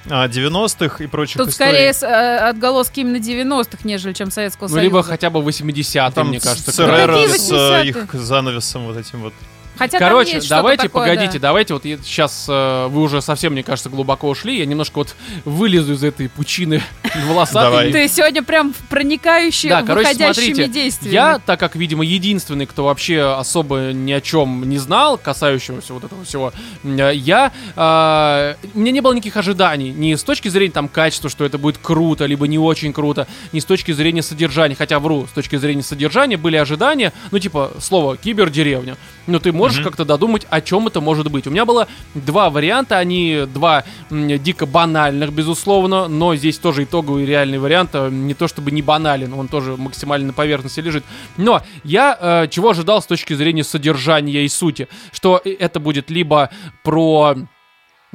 а, 90-х и прочих Тут историй. скорее с- э, отголоски именно 90-х, нежели чем Советского Ну, Союза. либо хотя бы 80-е, Там мне кажется. Ну, ЦРР с э, 80-е? их занавесом вот этим вот. Хотя там Короче, давайте, такое, погодите, да. давайте, вот сейчас вы уже совсем, мне кажется, глубоко ушли, я немножко вот вылезу из этой пучины (laughs) волосатой. Ты сегодня прям проникающий Да, выходящими действиями. Я, так как, видимо, единственный, кто вообще особо ни о чем не знал, касающегося вот этого всего, э, я... э, у меня не было никаких ожиданий. Ни с точки зрения там качества, что это будет круто, либо не очень круто, ни с точки зрения содержания. Хотя, вру, с точки зрения содержания были ожидания, ну, типа, слово «кибердеревня». Но ты можешь Мгм. как-то додумать, о чем это может быть. У меня было два варианта, они два дико банальных, безусловно, но здесь тоже итоговый реальный вариант, э, не то чтобы не банален, он тоже максимально на поверхности лежит. Но я э, чего ожидал с точки зрения содержания и сути, что э, это будет либо про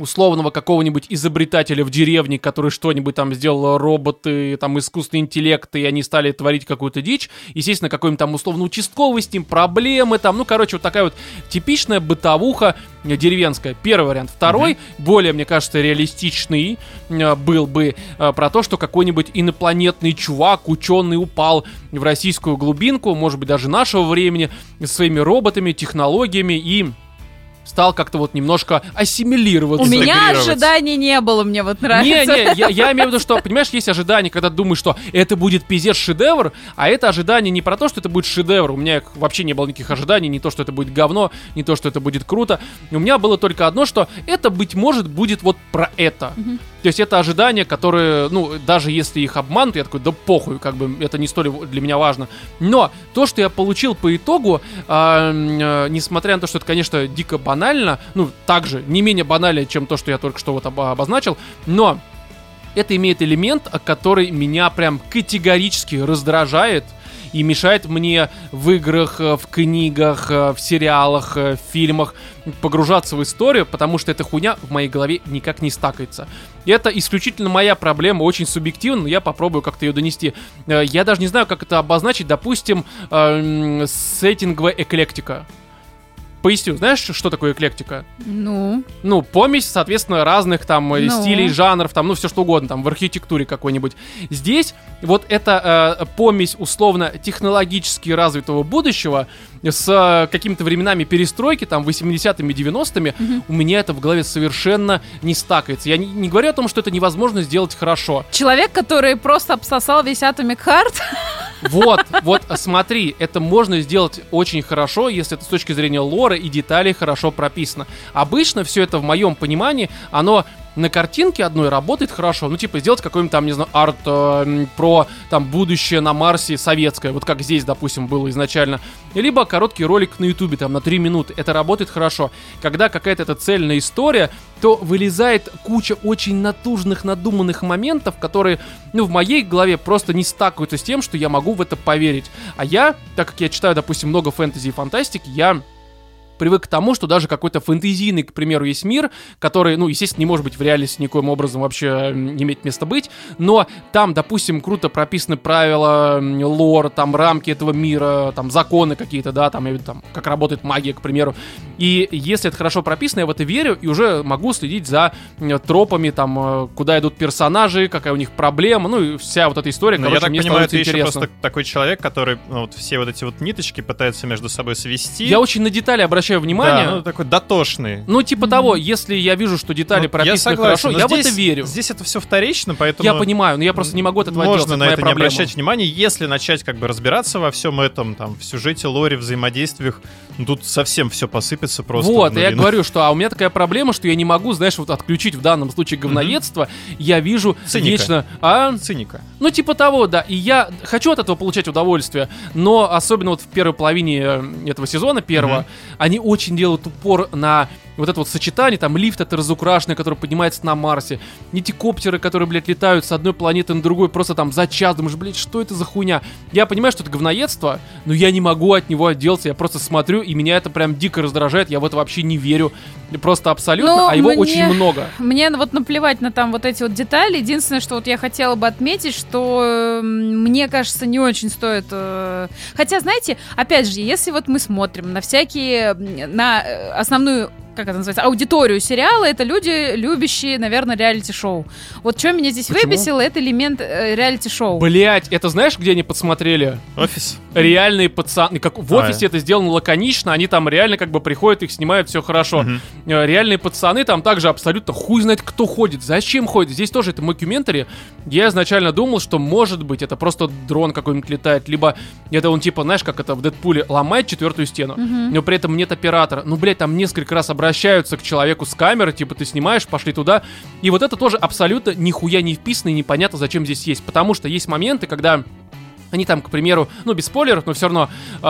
условного какого-нибудь изобретателя в деревне, который что-нибудь там сделал, роботы, там искусственный интеллект, и они стали творить какую-то дичь. Естественно, какой-нибудь там условно участковый с ним, проблемы там, ну, короче, вот такая вот типичная бытовуха деревенская. Первый вариант. Второй, более, мне кажется, реалистичный, э, был бы э, про то, что какой-нибудь инопланетный чувак, ученый упал в российскую глубинку, может быть, даже нашего времени, своими роботами, технологиями и стал как-то вот немножко ассимилироваться. У меня ожиданий не было, мне вот Не, нравится. не, я, я имею в виду, что, понимаешь, есть ожидания, когда думаешь, что это будет пиздец шедевр, а это ожидание не про то, что это будет шедевр. У меня вообще не было никаких ожиданий, не то, что это будет говно, не то, что это будет круто. У меня было только одно, что это, быть может, будет вот про это. То есть это ожидания, которые, ну, даже если их обманут, я такой, да похуй, как бы это не столь для меня важно. Но то, что я получил по итогу, м, э, несмотря на то, что это, конечно, дико банально, ну, также не менее банально, чем то, что я только что вот обозначил, но это имеет элемент, который меня прям категорически раздражает и мешает мне в играх, э, в книгах, э, в сериалах, э, в фильмах погружаться в историю, потому что эта хуйня в моей голове никак не стакается. Это исключительно моя проблема, очень субъективно, но я попробую как-то ее донести. Я даже не знаю, как это обозначить, допустим, сеттинговая эклектика. Поясню, знаешь, что такое эклектика? Ну, ну, помесь, соответственно, разных там э, Ну. стилей, жанров, там, ну, все что угодно, там, в архитектуре какой-нибудь. Здесь вот эта э, помесь условно технологически развитого будущего с э, какими-то временами перестройки, там, 80-ми, 90-ми, у меня это в голове совершенно не стакается. Я не, не говорю о том, что это невозможно сделать хорошо. человек, который просто обсосал весь Atomic Heart, (laughs) Вот, вот, смотри, это можно сделать очень хорошо, если это с точки зрения лора и деталей хорошо прописано. Обычно все это, в моем понимании, оно на картинке одной работает хорошо. Ну, типа, сделать какой-нибудь там, не знаю, арт э, про там будущее на Марсе советское, вот как здесь, допустим, было изначально. Либо короткий ролик на Ютубе, там, на 3 минуты. Это работает хорошо. Когда какая-то эта цельная история, то вылезает куча очень натужных, надуманных моментов, которые, ну, в моей голове просто не стакаются с тем, что я могу в это поверить. А я, так как я читаю, допустим, много фэнтези и фантастики, я привык к тому, что даже какой-то фэнтезийный, к примеру, есть мир, который, ну, естественно, не может быть в реальности никоим образом вообще не иметь места быть, но там, допустим, круто прописаны правила, лор, там, рамки этого мира, там, законы какие-то, да, там, там, как работает магия, к примеру. И если это хорошо прописано, я в это верю и уже могу следить за тропами, там, э, куда идут персонажи, какая у них проблема, ну, и вся вот эта история, Но короче, я так мне понимаю, ты еще интересно. просто такой человек, который ну, вот все вот эти вот ниточки пытается между собой свести. Я очень на детали обращаю внимание. Да, ну такой дотошный. Ну, типа того, если я вижу, что детали Ну, прописаны согласен, хорошо, я в здесь- это верю. Здесь это все вторично, поэтому... Я понимаю, но я просто не могу от этого Можно отделаться, на это не проблема. обращать внимания. Если начать как бы разбираться во всем этом, там, в сюжете, лоре, взаимодействиях, ну, тут совсем все посыпется просто. Вот, в я говорю, что а у меня такая проблема, что я не могу, знаешь, вот отключить в данном случае говноедство. Я вижу Циника. вечно... А? Циника. Ну, типа того, да. И я хочу от этого получать удовольствие, но особенно вот в первой половине э, этого сезона первого, Мгм. они очень делают упор на вот это вот сочетание, там лифт это разукрашенный, который поднимается на Марсе, эти коптеры, которые, блядь, летают с одной планеты на другую просто там за час, думаешь, блядь, что это за хуйня? Я понимаю, что это говноедство, но я не могу от него отделаться, я просто смотрю, и меня это прям дико раздражает, я в это вообще не верю, просто абсолютно, Ну, а его мне- очень много. Мне вот наплевать на там вот эти вот детали. Единственное, что вот я хотела бы отметить, что мне кажется, не очень стоит. э, Хотя, знаете, опять же, если вот мы смотрим на всякие, на э, основную как это называется, аудиторию сериала, это люди, любящие, наверное, реалити-шоу. Вот что меня здесь Почему? выбесило, это элемент э, реалити-шоу. Блять, это знаешь, где они подсмотрели? Офис. реальные пацаны, как в А, офисе это сделано лаконично, они там реально как бы приходят, их снимают, все хорошо. Э, Реальные пацаны там также абсолютно хуй знает, кто ходит, зачем ходит. Здесь тоже это мокюментари. Я изначально думал, что может быть это просто дрон какой-нибудь летает, либо это он типа, знаешь, как это в Дэдпуле ломает четвертую стену, Мгм. но при этом нет оператора. Ну, блядь, там несколько раз обращаются к человеку с камеры, типа ты снимаешь, пошли туда. И вот это тоже абсолютно нихуя не вписано и непонятно, зачем здесь есть. Потому что есть моменты, когда они там, к примеру, ну, без спойлеров, но все равно э,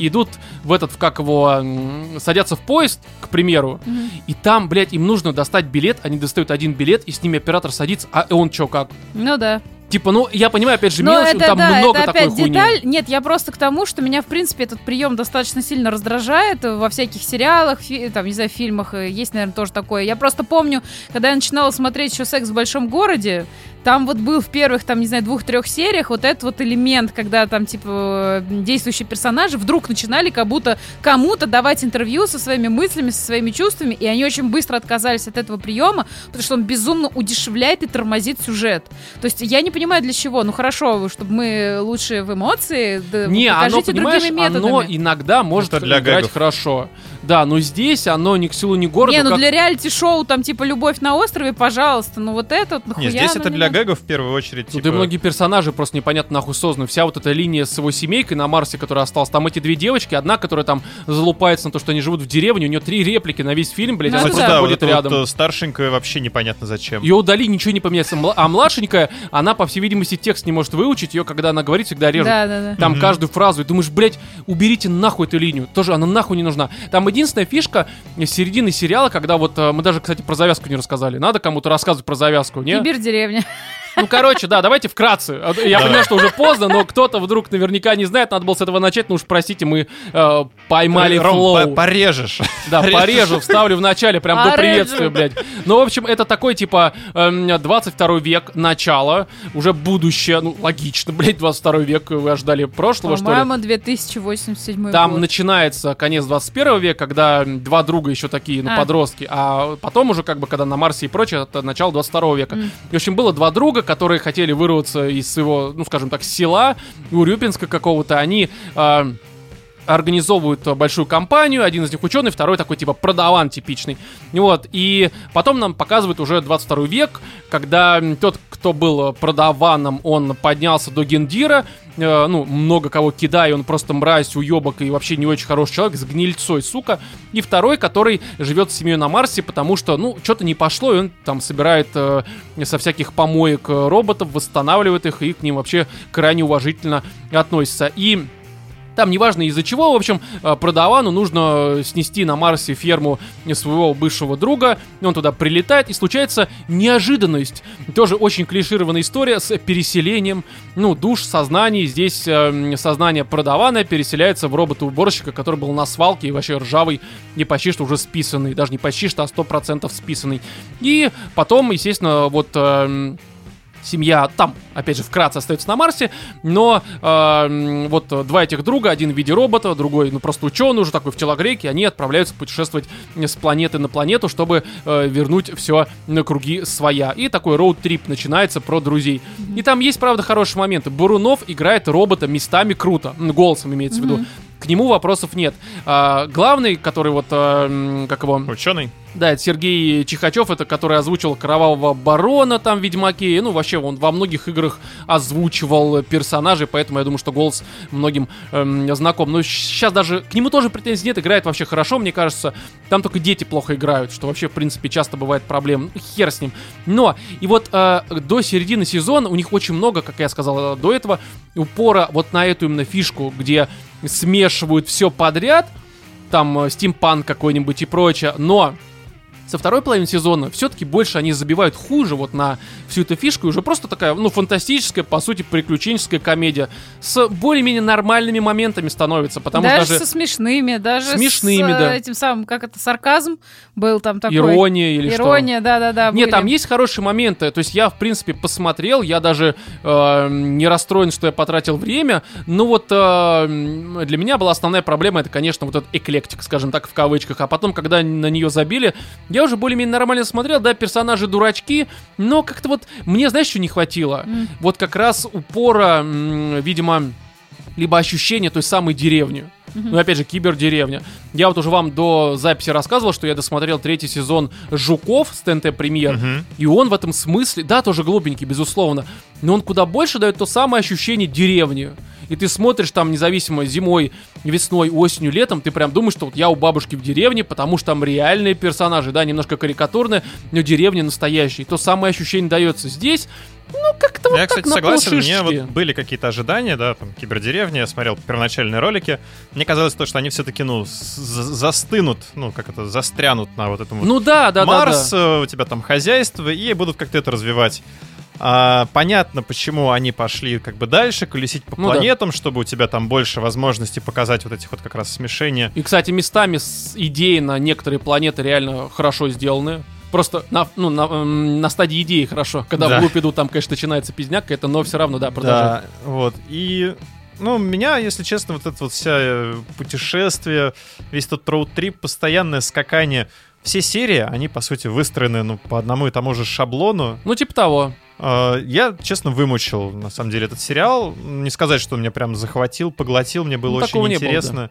идут в этот, в как его, м, садятся в поезд, к примеру, Мгм. и там, блядь, им нужно достать билет, они достают один билет, и с ними оператор садится, а он чё, как? Ну да. Типа, ну, я понимаю, опять же, мелочь, это, там да, много это такой опять хуйни. деталь. Нет, я просто к тому, что меня, в принципе, этот прием достаточно сильно раздражает во всяких сериалах, фи- там, не знаю, фильмах. Есть, наверное, тоже такое. Я просто помню, когда я начинала смотреть еще «Секс в большом городе», там вот был в первых, там, не знаю, двух-трех сериях вот этот вот элемент, когда там, типа, действующие персонажи вдруг начинали как будто кому-то давать интервью со своими мыслями, со своими чувствами, и они очень быстро отказались от этого приема, потому что он безумно удешевляет и тормозит сюжет. То есть я не понимаю для чего. Ну хорошо, чтобы мы лучше в эмоции, да, Не, оно, другими методами. оно иногда может Это для играть гэгов. хорошо. Да, но здесь оно ни к селу, ни к городу. не, ну как- для реалити-шоу там типа «Любовь на острове», пожалуйста, ну вот это вот нахуя Не, здесь это для гэгов в первую очередь. Ну, типа, да многие персонажи просто непонятно нахуй созданы. Вся вот эта линия с его семейкой на Марсе, которая осталась. Там эти две девочки, одна, которая там залупается на то, что они живут в деревне, у нее три реплики на весь фильм, блядь, Ну, она да, вот ходит эта рядом. вот э, старшенькая вообще непонятно зачем. Ее удали, ничего не поменяется. А младшенькая, она, по всей видимости, текст не может выучить. Ее, когда она говорит, всегда режут. Да, да, да. Там Мгм. каждую фразу, и думаешь, блядь, уберите нахуй эту линию. Тоже она нахуй не нужна. Там единственная фишка с середины сериала, когда вот э, мы даже, кстати, про завязку не рассказали. Надо кому-то рассказывать про завязку, не? Кибердеревня. Ну, короче, да, давайте вкратце. А, Я понимаю, что уже поздно, но кто-то вдруг наверняка не знает, надо было с этого начать, ну уж простите, мы э, поймали Ром, флоу. по- порежешь. Да, порежу, вставлю в начале, прям до приветствия, блядь. Ну, в общем, это такой, типа, эм, 22 век, начало, уже будущее, ну, логично, блядь, 22 век, вы ожидали прошлого, что ли? По-моему, 2087 Там год. начинается конец 21 века, когда два друга еще такие, ну, А. подростки, а потом уже, как бы, когда на Марсе и прочее, это начало 22 века. М. И, в общем, было два друга, которые хотели вырваться из своего, ну, скажем так, села Урюпинска какого-то. Они а, организовывают большую компанию, один из них ученый, второй такой типа продаван типичный. Вот, и потом нам показывают уже 22 век, когда тот, кто был продаваном, он поднялся до гендира, э, ну, много кого кидая, он просто мразь, уебок и вообще не очень хороший человек, с гнильцой, сука. И второй, который живет с семьей на Марсе, потому что, ну, что-то не пошло, и он там собирает э, со всяких помоек э, роботов, восстанавливает их, и к ним вообще крайне уважительно относится. И там неважно из-за чего, в общем, э, продавану нужно снести на Марсе ферму своего бывшего друга, он туда прилетает, и случается неожиданность. Тоже очень клишированная история с переселением, ну, душ, сознаний. Здесь э, сознание продавана переселяется в робота-уборщика, который был на свалке и вообще ржавый, не почти что уже списанный, даже не почти что, а 100% списанный. И потом, естественно, вот... э, семья там, опять же, вкратце остается на Марсе, но э, вот два этих друга, один в виде робота, другой, ну, просто ученый уже такой в телогрейке, они отправляются путешествовать с планеты на планету, чтобы э, вернуть все на круги своя. И такой роуд-трип начинается про друзей. И там есть, правда, хорошие моменты. Бурунов играет робота местами круто, голосом имеется в виду. К нему вопросов нет. А, главный, который вот, м, как его, Ученый. Да, это Сергей Чихачев, это который озвучил Кровавого Барона там в Ведьмаке. Ну, вообще, он во многих играх озвучивал персонажей, поэтому я думаю, что голос многим эм, знаком. Но сейчас даже к нему тоже претензий нет, играет вообще хорошо, мне кажется. Там только дети плохо играют, что вообще, в принципе, часто бывает проблем. Ну, Хер с ним. Но, и вот э, до середины сезона у них очень много, как я сказал э, до этого, упора вот на эту именно фишку, где смешивают все подряд, там э, стимпанк какой-нибудь и прочее, но со второй половины сезона все-таки больше они забивают хуже вот на всю эту фишку. И уже просто такая, ну, фантастическая, по сути, приключенческая комедия с более-менее нормальными моментами становится. Потому даже даже со смешными, даже Смешными, с э, да. этим самым, как это, сарказм был там такой. ирония или что. Ирония, да-да-да. Нет, были. там есть хорошие моменты. То есть я, в принципе, посмотрел, я даже э, не расстроен, что я потратил время. Но вот э, для меня была основная проблема, это, конечно, вот этот эклектик, скажем так, в кавычках. А потом, когда на нее забили, я уже более-менее нормально смотрел. Да, персонажи дурачки, но как-то вот мне, знаешь, что не хватило? М. Вот как раз упора, видимо, либо ощущение той самой деревни. Ну, опять же, кибердеревня. Я вот уже вам до записи рассказывал, что я досмотрел третий сезон «Жуков» с ТНТ Премьер. Мгм. И он в этом смысле, да, тоже глупенький, безусловно, но он куда больше дает то самое ощущение деревни. И ты смотришь там независимо зимой, весной, осенью, летом, ты прям думаешь, что вот я у бабушки в деревне, потому что там реальные персонажи, да, немножко карикатурные, но деревня настоящая. И то самое ощущение дается здесь, ну, как-то вот Я, так кстати, согласен, мне полшишечки. вот были какие-то ожидания, да, там, кибердеревня, я смотрел первоначальные ролики. Мне казалось то, что они все-таки, ну, застынут, ну, как это, застрянут на вот этом вот Ну да, да, да, Марс, да. э, у тебя там хозяйство, и будут как-то это развивать. А, понятно, почему они пошли как бы дальше, колесить по Ну да. планетам, чтобы у тебя там больше возможностей показать вот этих вот как раз смешения. И, кстати, местами с идеи на некоторые планеты реально хорошо сделаны. Просто на, ну, на, на стадии идеи хорошо. Когда Да. в луп идут, там, конечно, начинается пиздняк, это, но все равно, да, продолжай. Да, вот. И, ну, меня, если честно, вот это вот вся э, путешествие, весь тот роуд-трип, постоянное скакание, все серии, они, по сути, выстроены, ну, по одному и тому же шаблону. Ну, типа того. Э, Я, честно, вымучил, на самом деле, этот сериал. Не сказать, что он меня прям захватил, поглотил, мне было Ну, очень не было, интересно.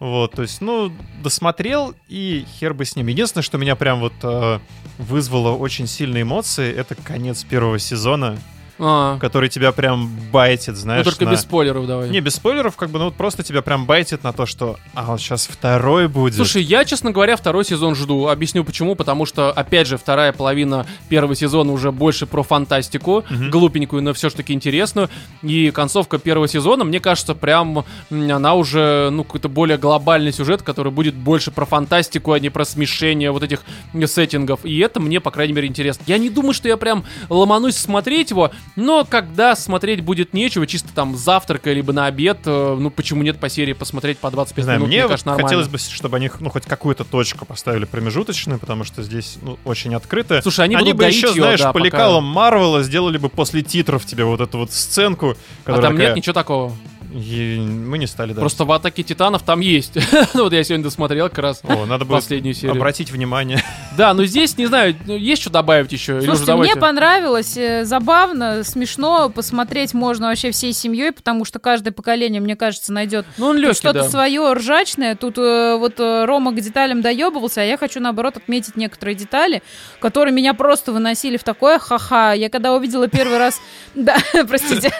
Вот, то есть, ну, досмотрел, и хер бы с ним. Единственное, что меня прям вот э, вызвало очень сильные эмоции, это конец первого сезона, А, который тебя прям байтит, ну, знаешь. только на- без спойлеров давай. Не, без спойлеров, как бы, ну вот просто тебя прям байтит на то, что, а вот сейчас второй будет. Слушай, я, честно говоря, второй сезон жду. Объясню почему. Потому что, опять же, вторая половина первого сезона уже больше про фантастику. Мгм. Глупенькую, но все ж таки интересную. И концовка первого сезона, мне кажется, прям она уже, ну, какой-то более глобальный сюжет, который будет больше про фантастику, а не про смешение вот этих сеттингов. И это мне, по крайней мере, интересно. Я не думаю, что я прям ломанусь смотреть его, но когда смотреть будет нечего, чисто там завтрака либо на обед, э, ну, почему нет по серии посмотреть по 25 Не знаю, минут, мне, мне кажется, нормально. хотелось бы, чтобы они ну, хоть какую-то точку поставили промежуточную, потому что здесь ну, очень открыто. Слушай, они, будут бы еще, её, знаешь, да, по пока- лекалам Марвела сделали бы после титров тебе вот эту вот сценку, А там такая, нет ничего такого. «И мы не стали, да. Просто в атаке титанов там есть. (laughs) ну вот я сегодня досмотрел как раз О, надо последнюю серию. обратить внимание. (laughs) Да, но здесь, не знаю, ну, есть что добавить еще? Слушайте, давайте? мне понравилось, э, забавно, смешно, посмотреть можно вообще всей семьей, потому что каждое поколение, мне кажется, найдет Ну легкий, что-то да. свое ржачное. Тут э, вот э, Рома к деталям доебывался, а я хочу, наоборот, отметить некоторые детали, которые меня просто выносили в такое ха-ха. Я когда увидела первый раз... (laughs) Да, простите.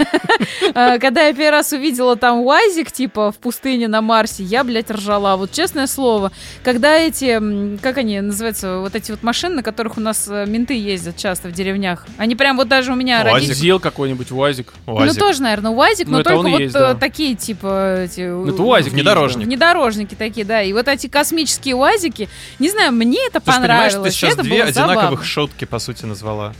Э, Когда я первый раз увидела там УАЗик, типа, в пустыне на Марсе, я, блядь, ржала. Вот честное слово. Когда эти, как они называются, вот эти вот машины, на которых у нас э, менты ездят часто в деревнях, они прям вот даже у меня УАЗик. родители... Зил какой-нибудь, УАЗик. Ну, Уазик. тоже, наверное, УАЗик, Ну, но это только вот есть, э, да. такие, типа, эти... Ну, это УАЗик. Внедорожник. Внедорожники такие, да. И вот эти космические УАЗики, не знаю, мне это Ты ж понимаешь, понравилось. ты сейчас это две одинаковых забавно. шутки, по сути, назвала.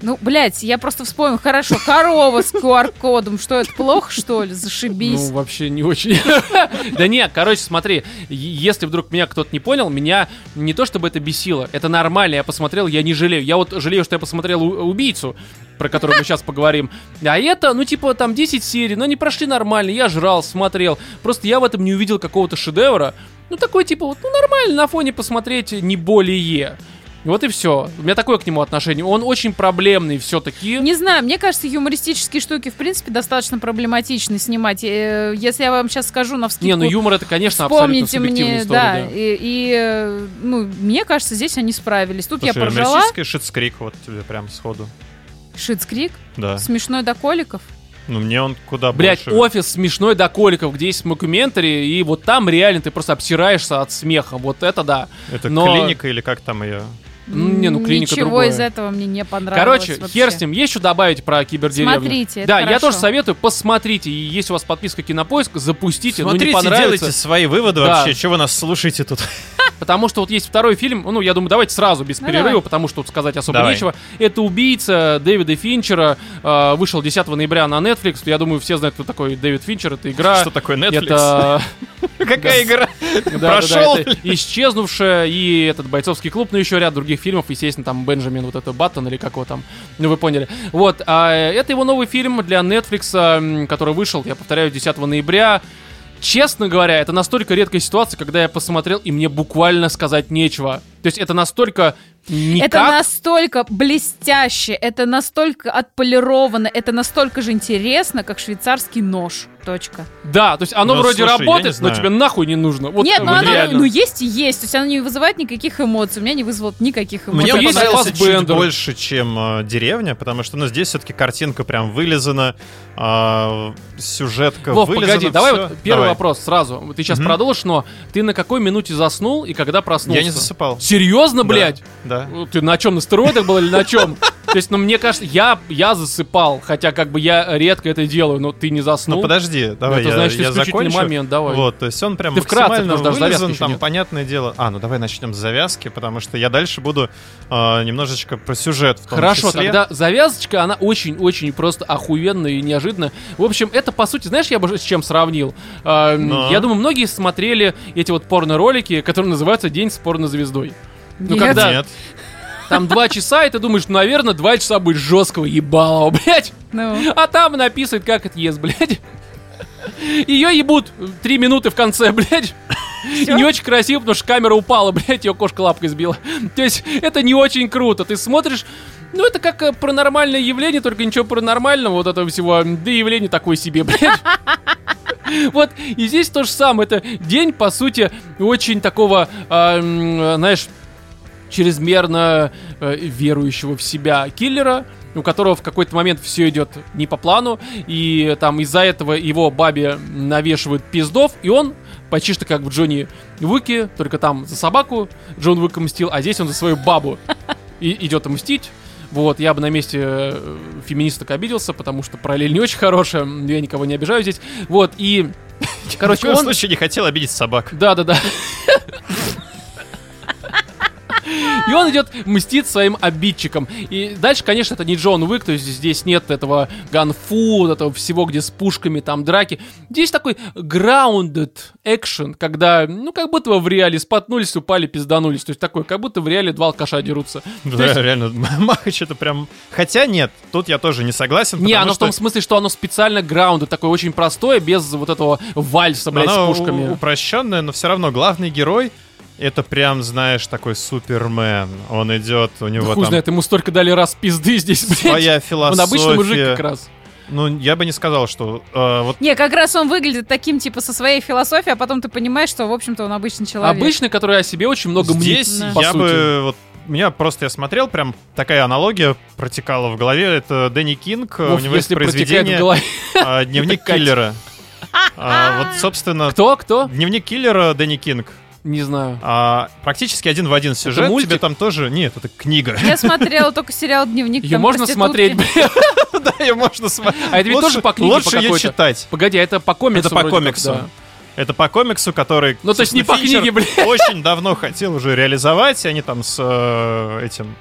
Ну, блядь, я просто вспомнил. Хорошо, корова с QR-кодом. Что, это плохо, что ли? Зашибись. Ну, вообще не очень. (laughs) Да не, короче, смотри, если вдруг меня кто-то не понял, меня не то чтобы это бесило, это нормально, я посмотрел, я не жалею. Я вот жалею, что я посмотрел «У- «Убийцу», про которую мы сейчас поговорим. А это, ну, типа, там 10 серий, но они прошли нормально, я жрал, смотрел. Просто я в этом не увидел какого-то шедевра. Ну, такой, типа, вот, ну, нормально на фоне посмотреть, не более. Вот и все. У меня такое к нему отношение. Он очень проблемный все-таки. Не знаю, мне кажется, юмористические штуки, в принципе, достаточно проблематично снимать. Э, Если я вам сейчас скажу на вскидку... Не, ну юмор это, конечно, абсолютно мне, история. да, да. И, и, ну, мне кажется, здесь они справились. Тут я Слушай, поржала. юмористический шитскрик вот тебе прям сходу. Шитскрик, Да. смешной до коликов. Ну, мне он куда Блять, больше... офис смешной до коликов, где есть мокюментари, и вот там реально ты просто обсираешься от смеха. Вот это да. Это но- клиника или как там ее? Ну, не, ну, клиника Ничего другое. из этого мне не понравилось Короче, вообще. хер с ним. Есть что добавить про кибердеревню? Смотрите, это Да, я хорошо. тоже советую, посмотрите. И если у вас подписка Кинопоиск, запустите. ну, не Смотрите, понравится. делайте свои выводы Да. вообще. Чего вы нас слушаете тут? (laughs) Потому что вот есть второй фильм, ну, я думаю, давайте сразу, без Ну, перерыва, давай. потому что тут сказать особо Давай. нечего. Это «Убийца» Дэвида Финчера. э, вышел 10 ноября на Netflix. Я думаю, все знают, кто такой Дэвид Финчер. Это игра. Что такое Netflix? (laughs) Это Какая игра? Прошел? исчезнувшая и этот бойцовский клуб, ну еще ряд других фильмов, естественно, там Бенджамин, вот это Баттон или как его там, ну вы поняли. Вот, а, это его новый фильм для Netflix, который вышел, я повторяю, 10 ноября. Честно говоря, это настолько редкая ситуация, когда я посмотрел, и мне буквально сказать нечего. То есть это настолько никак... Это настолько блестяще, это настолько отполировано, это настолько же интересно, как швейцарский нож. Точка. Да, то есть оно Ну, вроде слушай, работает, но тебе нахуй не нужно. Вот, Нет, ну оно реально. ну, есть и есть. То есть оно не вызывает никаких эмоций. У меня не вызвало никаких эмоций. Мне понравился чуть больше, чем э, деревня, потому что ну, здесь все-таки картинка прям вылезана, а, сюжетка Вов, вылезана. погоди, давай вот первый Давай. вопрос сразу. Вот Ты сейчас Мгм. продолжишь, но ты на какой минуте заснул и когда проснулся? Я не засыпал. Серьезно, Да, блядь? Да. Ну, Ты на чем, на стероидах был или на чем? То есть, ну, мне кажется, я, я засыпал, хотя как бы я редко это делаю, но ты не заснул. Ну подожди, давай это я, значит я закончу. момент, давай. Вот, то есть он прям Ты вкратце, максимально даже завязки вылезан, еще там нет. понятное дело. А, ну давай начнем с завязки, потому что я дальше буду а, немножечко про сюжет в том Хорошо, числе. тогда завязочка, она очень-очень просто охуенная и неожиданная. В общем, это, по сути, знаешь, я бы с чем сравнил? А, м, Но. Я думаю, многие смотрели эти вот порно-ролики, которые называются «День с порнозвездой». Ну, Нет. когда... Нет. Там два часа, и ты думаешь, ну, наверное, два часа будет жесткого ебалого, (laughs) блядь. Ну, А там написывает, как это ест, блядь. Ее ебут три минуты в конце, блядь. И Всё? не очень красиво, потому что камера упала, (laughs) блядь, ее кошка лапкой сбила. То есть это не очень круто. Ты смотришь, ну это как э, паранормальное явление, только ничего паранормального вот этого всего. Да и явление такое себе, (laughs) блядь. Вот, и здесь то же самое. Это день, по сути, очень такого, а, м, знаешь, чрезмерно э, верующего в себя киллера, у которого в какой-то момент все идет не по плану, и там из-за этого его бабе навешивают пиздов, и он почти что как в Джонни Уике, только там за собаку Джон Уик мстил, а здесь он за свою бабу (laughs) и идет мстить. Вот, я бы на месте э, феминисток обиделся, потому что параллель не очень хорошая, я никого не обижаю здесь. Вот, и... (laughs) Короче, он... случае не хотел обидеть собак. Да, да, да. (laughs) И он идет мстит своим обидчикам. И дальше, конечно, это не Джон Уик, то есть здесь нет этого ганфу, этого всего, где с пушками там драки. Здесь такой grounded action, когда, ну, как будто в реале споткнулись, упали, пизданулись. То есть такой, как будто в реале два алкаша дерутся. То Да, есть- реально, (laughs) Махач это прям... Хотя нет, тут я тоже не согласен, Не, оно в что том смысле, что оно специально grounded, такое очень простое, без вот этого вальса, блядь, оно с пушками. упрощенное, но все равно главный герой это прям, знаешь, такой супермен. Он идет, у него Хуй там знает, ему столько дали раз пизды здесь, блядь. своя Он философия. обычный мужик как раз. Ну, я бы не сказал, что э, вот Не, как раз он выглядит таким, типа, со своей философией, а потом ты понимаешь, что, в общем-то, он обычный человек. Обычный, который о себе очень много мнит, здесь Да. по я сути. бы вот меня просто я смотрел, прям такая аналогия протекала в голове. Это Дэнни Кинг, Вов, у него есть произведение голове. а, «Дневник (laughs) киллера». А, Вот, собственно, Кто, кто? «Дневник киллера» Дэнни Кинг. Не знаю. А, практически один в один сюжет. мультик? Тебе там тоже... Нет, это книга. Я смотрела только сериал «Дневник Ее можно проститутки». смотреть, блядь. (laughs) Да, ее можно смотреть. А это ведь тоже по книге по Лучше ее читать. Погоди, а это по комиксу Это по комиксу. Это по комиксу, который... Ну, то есть не по книге, Финчер очень давно хотел уже реализовать. и Они там с э, этим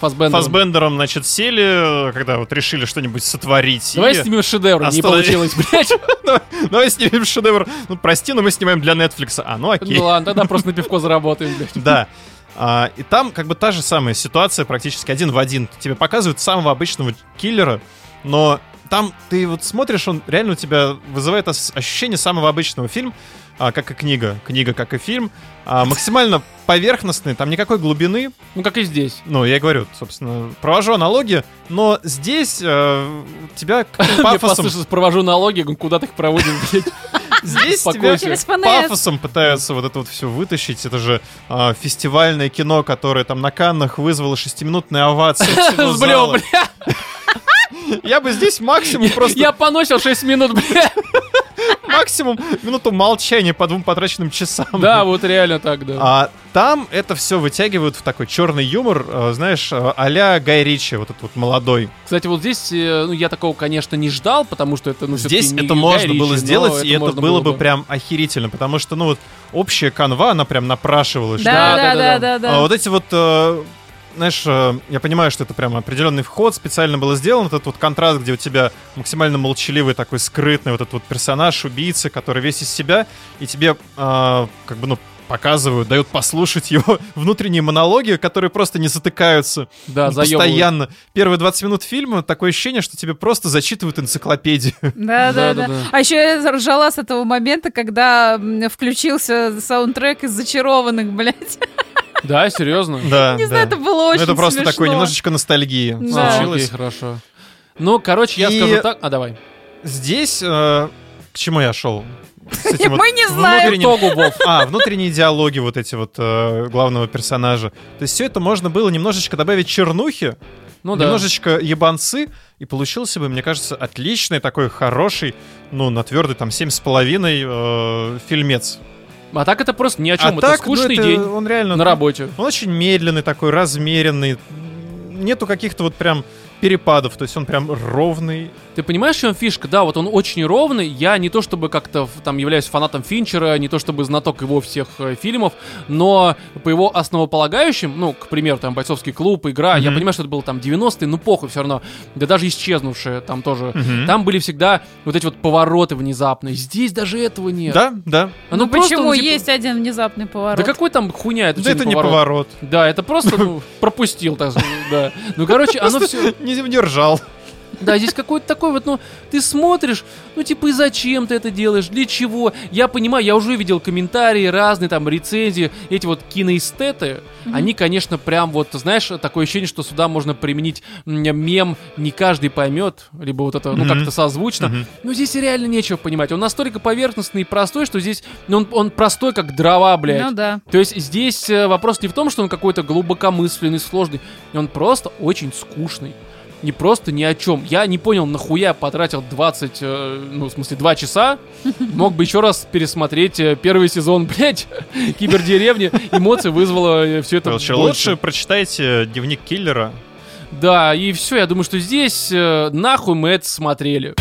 Фассбендером. Фасбендером, значит, сели, когда вот решили что-нибудь сотворить. Давай и- снимем шедевр, не останови- получилось, блядь. (laughs) Давай снимем шедевр. Ну, прости, но мы снимаем для Netflix. А, ну окей. Ну ладно, тогда просто на пивко заработаем, блядь. (laughs) Да. А, и там как бы та же самая ситуация, практически один в один. Тебе показывают самого обычного киллера, но там ты вот смотришь, он реально у тебя вызывает ощущение самого обычного фильма, а, как и книга. Книга, как и фильм. А, максимально поверхностный, там никакой глубины. Ну, как и здесь. Ну, я и говорю, собственно, провожу аналогии, но здесь э, тебя (laughs) пафосом, послышалось, провожу налоги, говорю, куда ты их проводишь, блядь. (laughs) здесь тебя пафосом пытаются вот это вот все вытащить. Это же а, фестивальное кино, которое там на Каннах вызвало шестиминутные овации (laughs) зала. бля. Я бы здесь максимум просто Я поносил 6 минут, бля. (laughs) максимум минуту молчания по двум потраченным часам. Да, вот реально так, да. А там это все вытягивают в такой черный юмор, э, знаешь, э, а-ля Гай Ричи, вот этот вот молодой. Кстати, вот здесь, э, ну, я такого, конечно, не ждал, потому что это, ну, Здесь не это Гай можно Ричи, было но сделать, и это было бы прям охерительно, потому что, ну вот, общая канва, она прям напрашивалась. что Да, Да, да, да, да, да. да, да. А вот эти вот, знаешь, э, я понимаю, что это прям определенный вход, специально было сделан, этот вот контраст, где у тебя максимально молчаливый такой скрытный вот этот вот персонаж, убийца, который весь из себя, и тебе э, как бы, ну, показывают, дают послушать его (laughs) внутренние монологи, которые просто не затыкаются Да, заебывают. постоянно. Первые 20 минут фильма такое ощущение, что тебе просто зачитывают энциклопедию. (laughs) Да, да, Да. А еще я ржала с этого момента, когда включился саундтрек из зачарованных, блядь. (laughs) Да, серьезно? Да, Не знаю, да. это было Ну, очень это просто смешно. такой немножечко ностальгии Да. Случилось. окей, хорошо. Ну, короче, я И- скажу так. А, давай. Здесь э, к чему я шел? С этим (laughs) вот Мы не знаем. внутренним- Итогу, Вов. (laughs) А, внутренние диалоги вот эти вот э, главного персонажа. То есть все это можно было немножечко добавить чернухи, Ну да. немножечко ебанцы, и получился бы, мне кажется, отличный такой хороший, ну, на твердый там 7,5 э, фильмец. А так это просто ни о чем. а это так, ну, скучный это день он реально... на работе. Он очень медленный такой, размеренный. Нету каких-то вот прям перепадов, то есть он прям ровный. Ты понимаешь, в чем фишка? Да, вот он очень ровный. Я не то чтобы как-то там являюсь фанатом Финчера, не то чтобы знаток его всех э, фильмов, но по его основополагающим, ну, к примеру, там «Бойцовский клуб», «Игра», я Мгм. понимаю, что это было там 90-е, ну похуй все равно. Да даже исчезнувшие там тоже. Мгм. Там были всегда вот эти вот повороты внезапные. Здесь даже этого нет. Да, да. А Ну, просто, почему ну, типа, есть один внезапный поворот? Да какой там хуйня это Да это не поворот. Да, это просто ну, (laughs) пропустил, так сказать, да. Ну, короче, оно все... Не удержал. Да, здесь какой-то такой вот, ну, ты смотришь, ну, типа, и зачем ты это делаешь, для чего? Я понимаю, я уже видел комментарии, разные там рецензии, эти вот киноэстеты, они, конечно, прям вот, знаешь, такое ощущение, что сюда можно применить мем, не каждый поймет, либо вот это, ну, Мгм. как-то созвучно. Мгм. Но здесь реально нечего понимать. Он настолько поверхностный и простой, что здесь, ну, он, он простой, как дрова, блядь. Ну да. То есть здесь э, вопрос не в том, что он какой-то глубокомысленный, сложный. Он просто очень скучный. Не просто ни о чем. Я не понял, нахуя потратил 20, э, ну, в смысле, 2 часа. (laughs) Мог бы еще раз пересмотреть э, первый сезон, (laughs) блядь, кибердеревни. Эмоции вызвало все это Лучше, больше. лучше прочитайте дневник киллера. Да, и все, я думаю, что здесь э, нахуй мы это смотрели.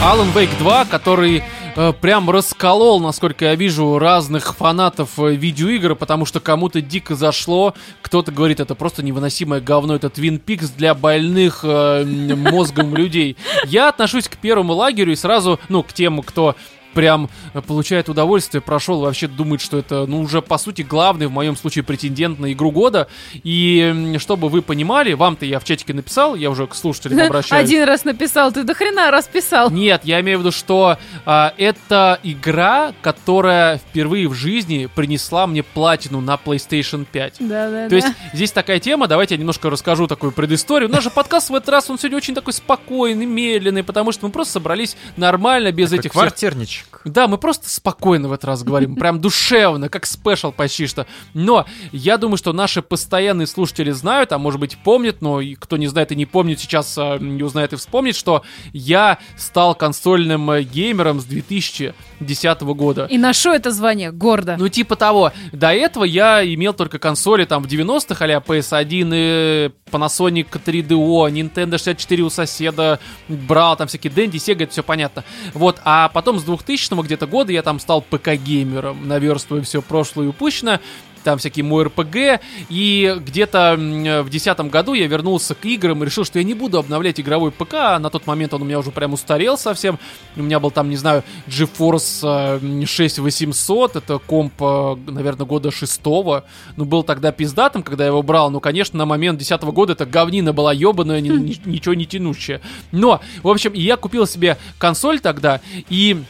Alan Wake 2, который э, прям расколол, насколько я вижу, разных фанатов э, видеоигр, потому что кому-то дико зашло, кто-то говорит, это просто невыносимое говно, это Twin Peaks для больных э, мозгом людей. Я отношусь к первому лагерю и сразу, ну, к тем, кто прям э, получает удовольствие, прошел, вообще думает, что это, ну, уже, по сути, главный, в моем случае, претендент на игру года. И, чтобы вы понимали, вам-то я в чатике написал, я уже к слушателям (laughs) обращаюсь. Один раз написал, ты до хрена раз писал. Нет, я имею в виду, что а, это игра, которая впервые в жизни принесла мне платину на PlayStation 5. Да, да, То есть здесь такая тема, давайте я немножко расскажу такую предысторию. У нас же подкаст в этот раз, он сегодня очень такой спокойный, медленный, потому что мы просто собрались нормально, без этих всех квартирничек. да, мы просто спокойно в этот раз говорим, прям душевно, как спешл почти что. Но я думаю, что наши постоянные слушатели знают, а может быть помнят, но кто не знает и не помнит, сейчас а, не узнает и вспомнит, что я стал консольным э, геймером с 2010 года. И ношу это звание гордо. Ну, типа того. До этого я имел только консоли там в 90-х, а PS1 и Panasonic 3DO, Nintendo 64 у соседа, брал там всякие Dendy, Sega, это все понятно. Вот, а потом с 2000 где-то года я там стал ПК-геймером, наверстывая все прошлое и упущенное там всякие мой РПГ, и где-то м, в десятом году я вернулся к играм и решил, что я не буду обновлять игровой ПК, а на тот момент он у меня уже прям устарел совсем, у меня был там, не знаю, GeForce э, 6800, это комп, э, наверное, года шестого, ну, был тогда пиздатым, когда я его брал, ну, конечно, на момент десятого года это говнина была ебаная, ни- ничего не тянущая, но, в общем, я купил себе консоль тогда, и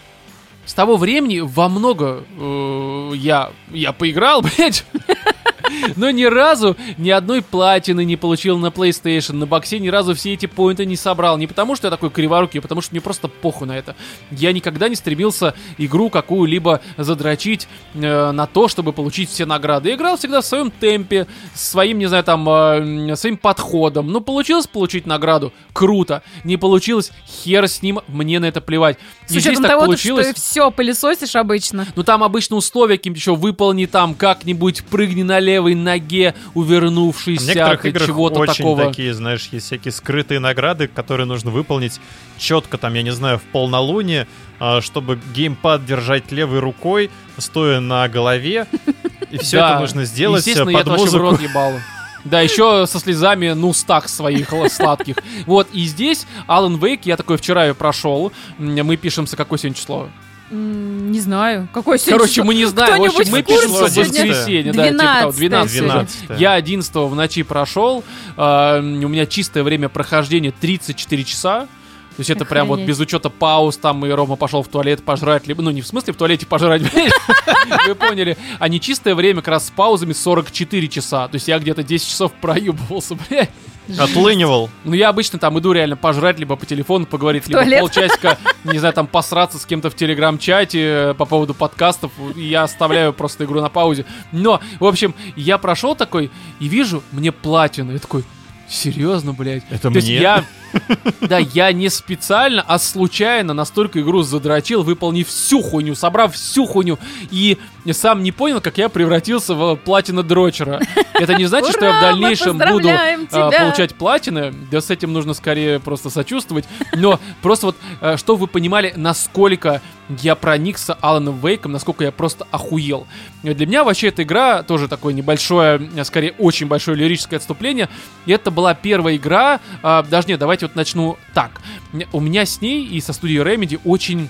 с того времени во много э, я, я поиграл, (laughs) блядь. Но ни разу ни одной платины не получил на PlayStation, на боксе ни разу все эти поинты не собрал. Не потому, что я такой криворукий, а потому что мне просто похуй на это. Я никогда не стремился игру какую-либо задрочить э, на то, чтобы получить все награды. Я играл всегда в своем темпе, своим, не знаю, там, э, своим подходом. Ну, получилось получить награду? Круто. Не получилось? Хер с ним, мне на это плевать. С И здесь учетом так того, получилось. что все пылесосишь обычно. Ну там обычно условия каким-то еще выполни там как-нибудь, прыгни на левой ноге, увернувшись от чего-то очень такого. такие, знаешь, есть всякие скрытые награды, которые нужно выполнить четко, там, я не знаю, в полнолуние, а, чтобы геймпад держать левой рукой, стоя на голове. И все это нужно сделать э, Естественно, я в музыку. рот ебал. Да, еще со слезами, ну, стак своих сладких. Вот, и здесь Alan Wake, я такой вчера ее прошел. Мы пишемся, какое сегодня число? Не знаю. Какой сегодня Короче, мы не знаем. В общем, мы пишемся в воскресенье. Да, типа того, 12 12 12 Я 11 в ночи прошел. а, У меня чистое время прохождения 34 часа. То есть это прям вот Охренеть. без учета пауз, там и Рома пошел в туалет пожрать, либо, ну не в смысле в туалете пожрать, (laughs) блядь, вы поняли, а не чистое время как раз с паузами 44 часа, то есть я где-то 10 часов проебывался, блядь. Отлынивал. Ну я обычно там иду реально пожрать, либо по телефону поговорить, либо туалет. полчасика, не знаю, там посраться с кем-то в телеграм-чате э, по поводу подкастов, и я оставляю просто игру на паузе. Но, в общем, я прошел такой и вижу, мне платина, я такой, серьезно, блядь? Это То есть мне? я Да, я не специально, а случайно настолько игру задрочил, выполнив всю хуйню, собрав всю хуйню, и сам не понял, как я превратился в платина дрочера. Это не значит, что я в дальнейшем буду а, получать платины. Да с этим нужно скорее просто сочувствовать. Но просто вот, э, чтобы вы понимали, насколько я проникся Аланом Вейком, насколько я просто охуел. Для меня вообще эта игра тоже такое небольшое, а, скорее очень большое лирическое отступление. Это была первая игра, а, даже нет, давайте вот начну так. У меня с ней и со студией Remedy очень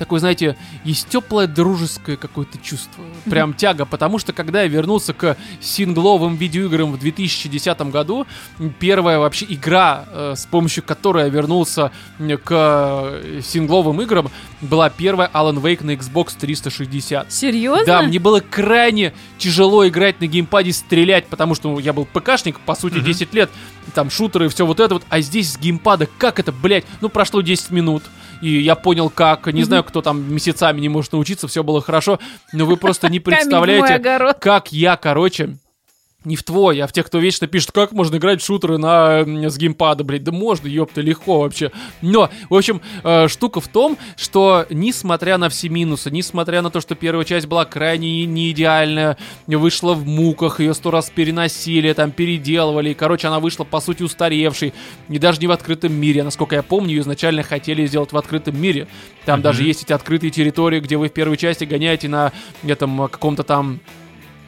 такое, знаете, есть теплое дружеское какое-то чувство. Прям тяга, потому что когда я вернулся к сингловым видеоиграм в 2010 году, первая вообще игра, э, с помощью которой я вернулся м, к э, сингловым играм, была первая Alan Wake на Xbox 360. Серьезно? Да, мне было крайне тяжело играть на геймпаде, стрелять, потому что ну, я был ПКшник, по сути, Мгм. 10 лет, там шутеры и все вот это вот, а здесь с геймпада, как это, блядь, ну прошло 10 минут, и я понял как, не знаю, кто там месяцами не может научиться, все было хорошо, но вы просто не представляете, как я, короче, не в твой, а в тех, кто вечно пишет, как можно играть в шутеры на, с геймпада, блядь, да можно, ёпта, легко вообще. Но, в общем, э, штука в том, что несмотря на все минусы, несмотря на то, что первая часть была крайне не идеальная, вышла в муках, ее сто раз переносили, там, переделывали, и, короче, она вышла, по сути, устаревшей, и даже не в открытом мире, насколько я помню, ее изначально хотели сделать в открытом мире. Там Мгм. даже есть эти открытые территории, где вы в первой части гоняете на этом э, каком-то там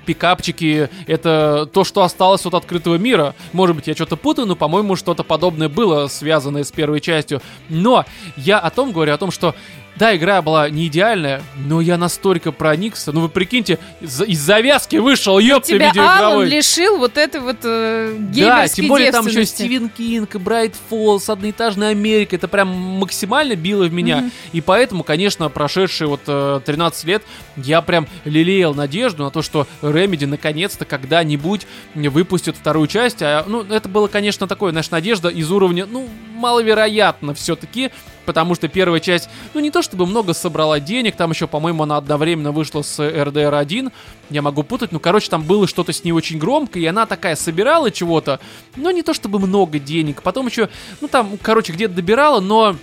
пикапчики, это то, что осталось от открытого мира. Может быть, я что-то путаю, но, по-моему, что-то подобное было, связанное с первой частью. Но я о том говорю, о том, что да, игра была не идеальная, но я настолько проникся. Ну, вы прикиньте, из, из завязки вышел, ёпта, Тебя Алан видеоигровой. лишил вот этой вот э, Да, тем более там еще. Стивен Кинг, Брайт Фоллс, одноэтажная Америка. Это прям максимально било в меня. Мгм. И поэтому, конечно, прошедшие вот э, 13 лет, я прям лелеял надежду на то, что Remedy наконец-то когда-нибудь выпустит вторую часть. А, ну, это было, конечно, такое, знаешь, надежда из уровня, ну, маловероятно все-таки, потому что первая часть, ну, не то чтобы много собрала денег, там еще, по-моему, она одновременно вышла с RDR1, я могу путать, ну, короче, там было что-то с ней очень громко, и она такая собирала чего-то, но не то чтобы много денег, потом еще, ну, там, короче, где-то добирала, но...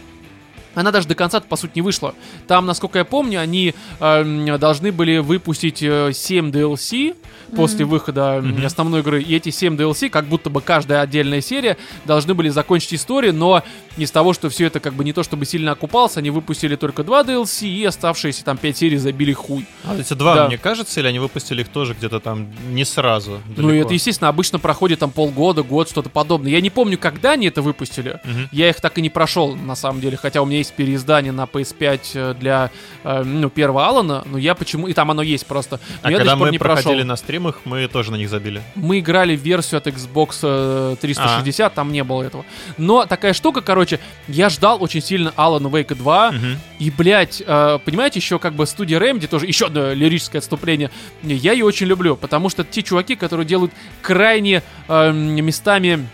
Она даже до конца, по сути, не вышла. Там, насколько я помню, они эм, должны были выпустить э, 7 DLC после выхода Мгм. основной игры. И эти 7 DLC, как будто бы каждая отдельная серия, должны были закончить историю, но из того, что все это как бы не то чтобы сильно окупалось, они выпустили только 2 DLC, и оставшиеся там 5 серий забили хуй. А эти два, Да. мне кажется, или они выпустили их тоже где-то там не сразу? Ну, и далеко? это, естественно, обычно проходит там полгода, год, что-то подобное. Я не помню, когда они это выпустили. Мгм. Я их так и не прошел, на самом деле, хотя у меня есть переиздание на PS5 э, для э, ну, первого Алана, но я почему... И там оно есть просто. Но А когда мы проходили прошел. на стримах, мы тоже на них забили. Мы играли в версию от Xbox э, 360, А. там не было этого. Но такая штука, короче, я ждал очень сильно Alan Wake 2, Мгм. и, блядь, э, понимаете, еще как бы студия Remedy, тоже еще одно лирическое отступление, я ее очень люблю, потому что те чуваки, которые делают крайне э, местами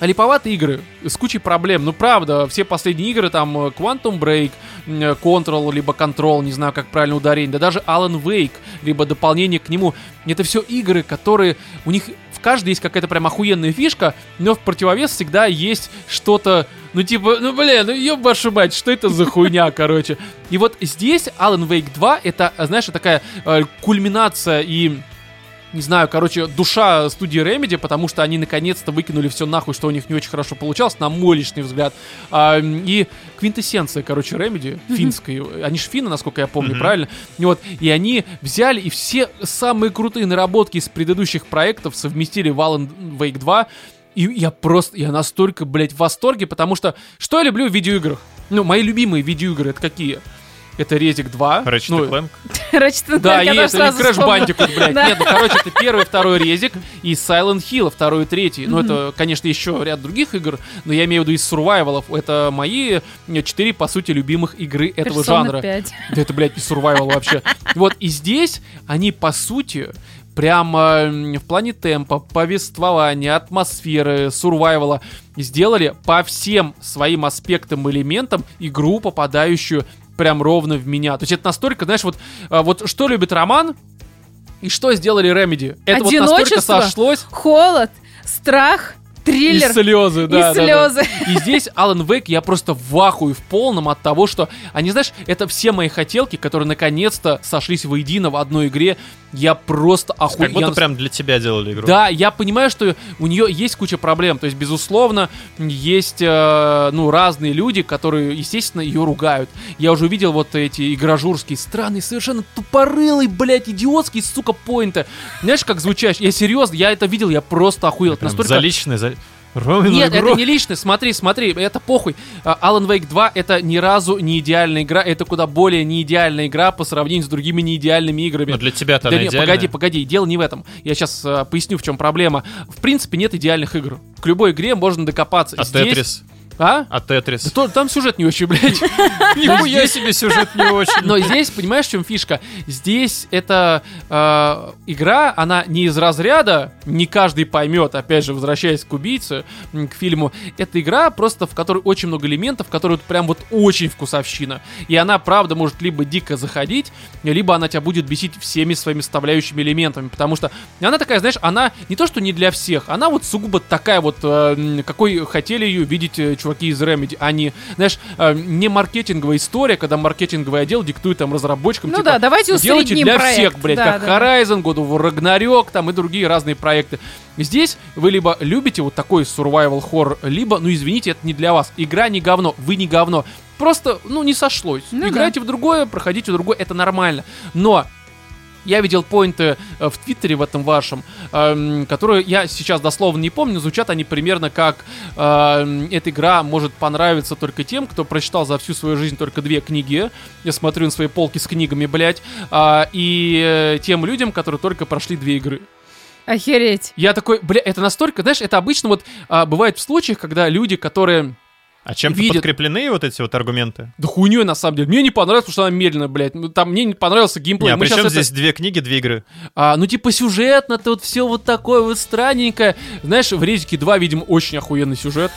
липоватые игры с кучей проблем. Ну, правда, все последние игры, там, э, Quantum Break, э, Control, либо Control, не знаю, как правильно ударение, да даже Alan Wake, либо дополнение к нему, это все игры, которые, у них в каждой есть какая-то прям охуенная фишка, но в противовес всегда есть что-то, ну, типа, ну, блин, ну, ёб вашу мать, что это за хуйня, (laughs) короче. И вот здесь Alan Wake 2, это, знаешь, такая э, кульминация и не знаю, короче, душа студии Remedy, потому что они наконец-то выкинули все нахуй, что у них не очень хорошо получалось, на мой личный взгляд. А, и квинтэссенция, короче, Remedy, финской, они же финны, насколько я помню, правильно? И вот, и они взяли и все самые крутые наработки из предыдущих проектов совместили в Alan Wake 2, и я просто, я настолько, блядь, в восторге, потому что, что я люблю в видеоиграх? Ну, мои любимые видеоигры, это какие? Это Резик 2. Ratchet ну, Clank. (laughs) Ratchet да, Clank, и Crash. Bandicoot, блядь. Нет, ну, короче, это первый, второй резик, и Silent Hill, второй и третий. Ну, это, конечно, еще ряд других игр, но я имею в виду из сурвайвалов. Это мои четыре, по сути, любимых игры этого жанра. 5. Да это, блядь, не сурвайвал вообще. Вот, и здесь они, по сути, прямо в плане темпа, повествования, атмосферы, сурвайвала сделали по всем своим аспектам, элементам игру, попадающую прям ровно в меня. То есть это настолько, знаешь, вот, а, вот что любит Роман, и что сделали Remedy? Это вот настолько сошлось. Холод, страх триллер И слезы, да. и да, да. слезы. И здесь Alan Wake я просто в ахуе в полном от того, что они, знаешь, это все мои хотелки, которые наконец-то сошлись воедино в одной игре. Я просто Как будто охуенно... прям для тебя делали игру. Да, я понимаю, что у нее есть куча проблем. То есть, безусловно, есть э, ну, разные люди, которые, естественно, ее ругают. Я уже увидел вот эти игражурские, странные, совершенно тупорылые, блядь, идиотские, сука, поинты. Знаешь, как звучащие? Я серьезно, я это видел, я просто охуел. Прям настолько... За личное, за... Ромину Нет, игру. это не личное, смотри, смотри, это похуй. А, Alan Wake 2 это ни разу не идеальная игра, это куда более не идеальная игра по сравнению с другими не идеальными играми. Но для тебя-то Да она не, идеальная. погоди, погоди, дело не в этом. Я сейчас поясню, в чем проблема. В принципе, нет идеальных игр. К любой игре можно докопаться. А Здесь- Тетрис? А? А Тетрис? Да то- там сюжет не очень, блядь. (laughs) Нихуя себе сюжет не очень. Но здесь, понимаешь, в чем фишка? Здесь эта э, игра, она не из разряда, не каждый поймет, опять же, возвращаясь к убийце, к фильму. Это игра просто, в которой очень много элементов, которые вот прям вот очень вкусовщина. И она, правда, может либо дико заходить, либо она тебя будет бесить всеми своими составляющими элементами. Потому что она такая, знаешь, она не то, что не для всех, она вот сугубо такая вот, э, какой хотели ее видеть э, чуваки из Remedy. Они, знаешь, э, не маркетинговая история, когда маркетинговый отдел диктует там разработчикам, Ну типа, да, давайте Делайте усредним для проект. всех, блядь, Да, как да. Horizon, God of War Ragnarok, там и другие разные проекты. Здесь вы либо любите вот такой survival horror, либо, ну извините, это не для вас. Игра не говно, вы не говно. Просто, ну, не сошлось. Ну Играйте в другое, проходите в другое, это нормально. Но я видел поинты э, в Твиттере в этом вашем, эм, которые я сейчас дословно не помню, звучат они примерно как эм, эта игра может понравиться только тем, кто прочитал за всю свою жизнь только две книги. Я смотрю на свои полки с книгами, блядь. а, и э, тем людям, которые только прошли две игры. Охереть. Я такой, бля, это настолько, знаешь, это обычно вот а, бывает в случаях, когда люди, которые А чем-то видят. подкреплены вот эти вот аргументы? да хуйней на самом деле. Мне не понравилось, потому что она медленная, блядь. Ну, там мне не понравился геймплей. Не, а Мы при чем это- здесь две книги, две игры? А, ну, типа, сюжетно-то вот все вот такое вот странненькое. Знаешь, в Резике 2, видимо, очень охуенный сюжет.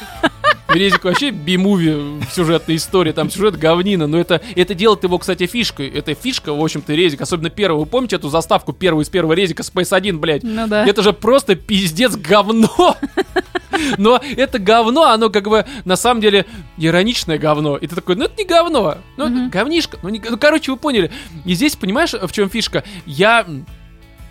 Резик вообще би-муви сюжетная история, там сюжет говнина, но это, это делает его, кстати, фишкой. Это фишка, в общем-то, Резик, особенно первого. Вы помните эту заставку первую из первого Резика Space 1, блядь? Ну да. Это же просто пиздец говно. (laughs) Но это говно, оно как бы на самом деле ироничное говно. И ты такой, ну это не говно. Ну, Мгм. говнишко. Ну, не- ну, короче, вы поняли. И здесь, понимаешь, в чем фишка? Я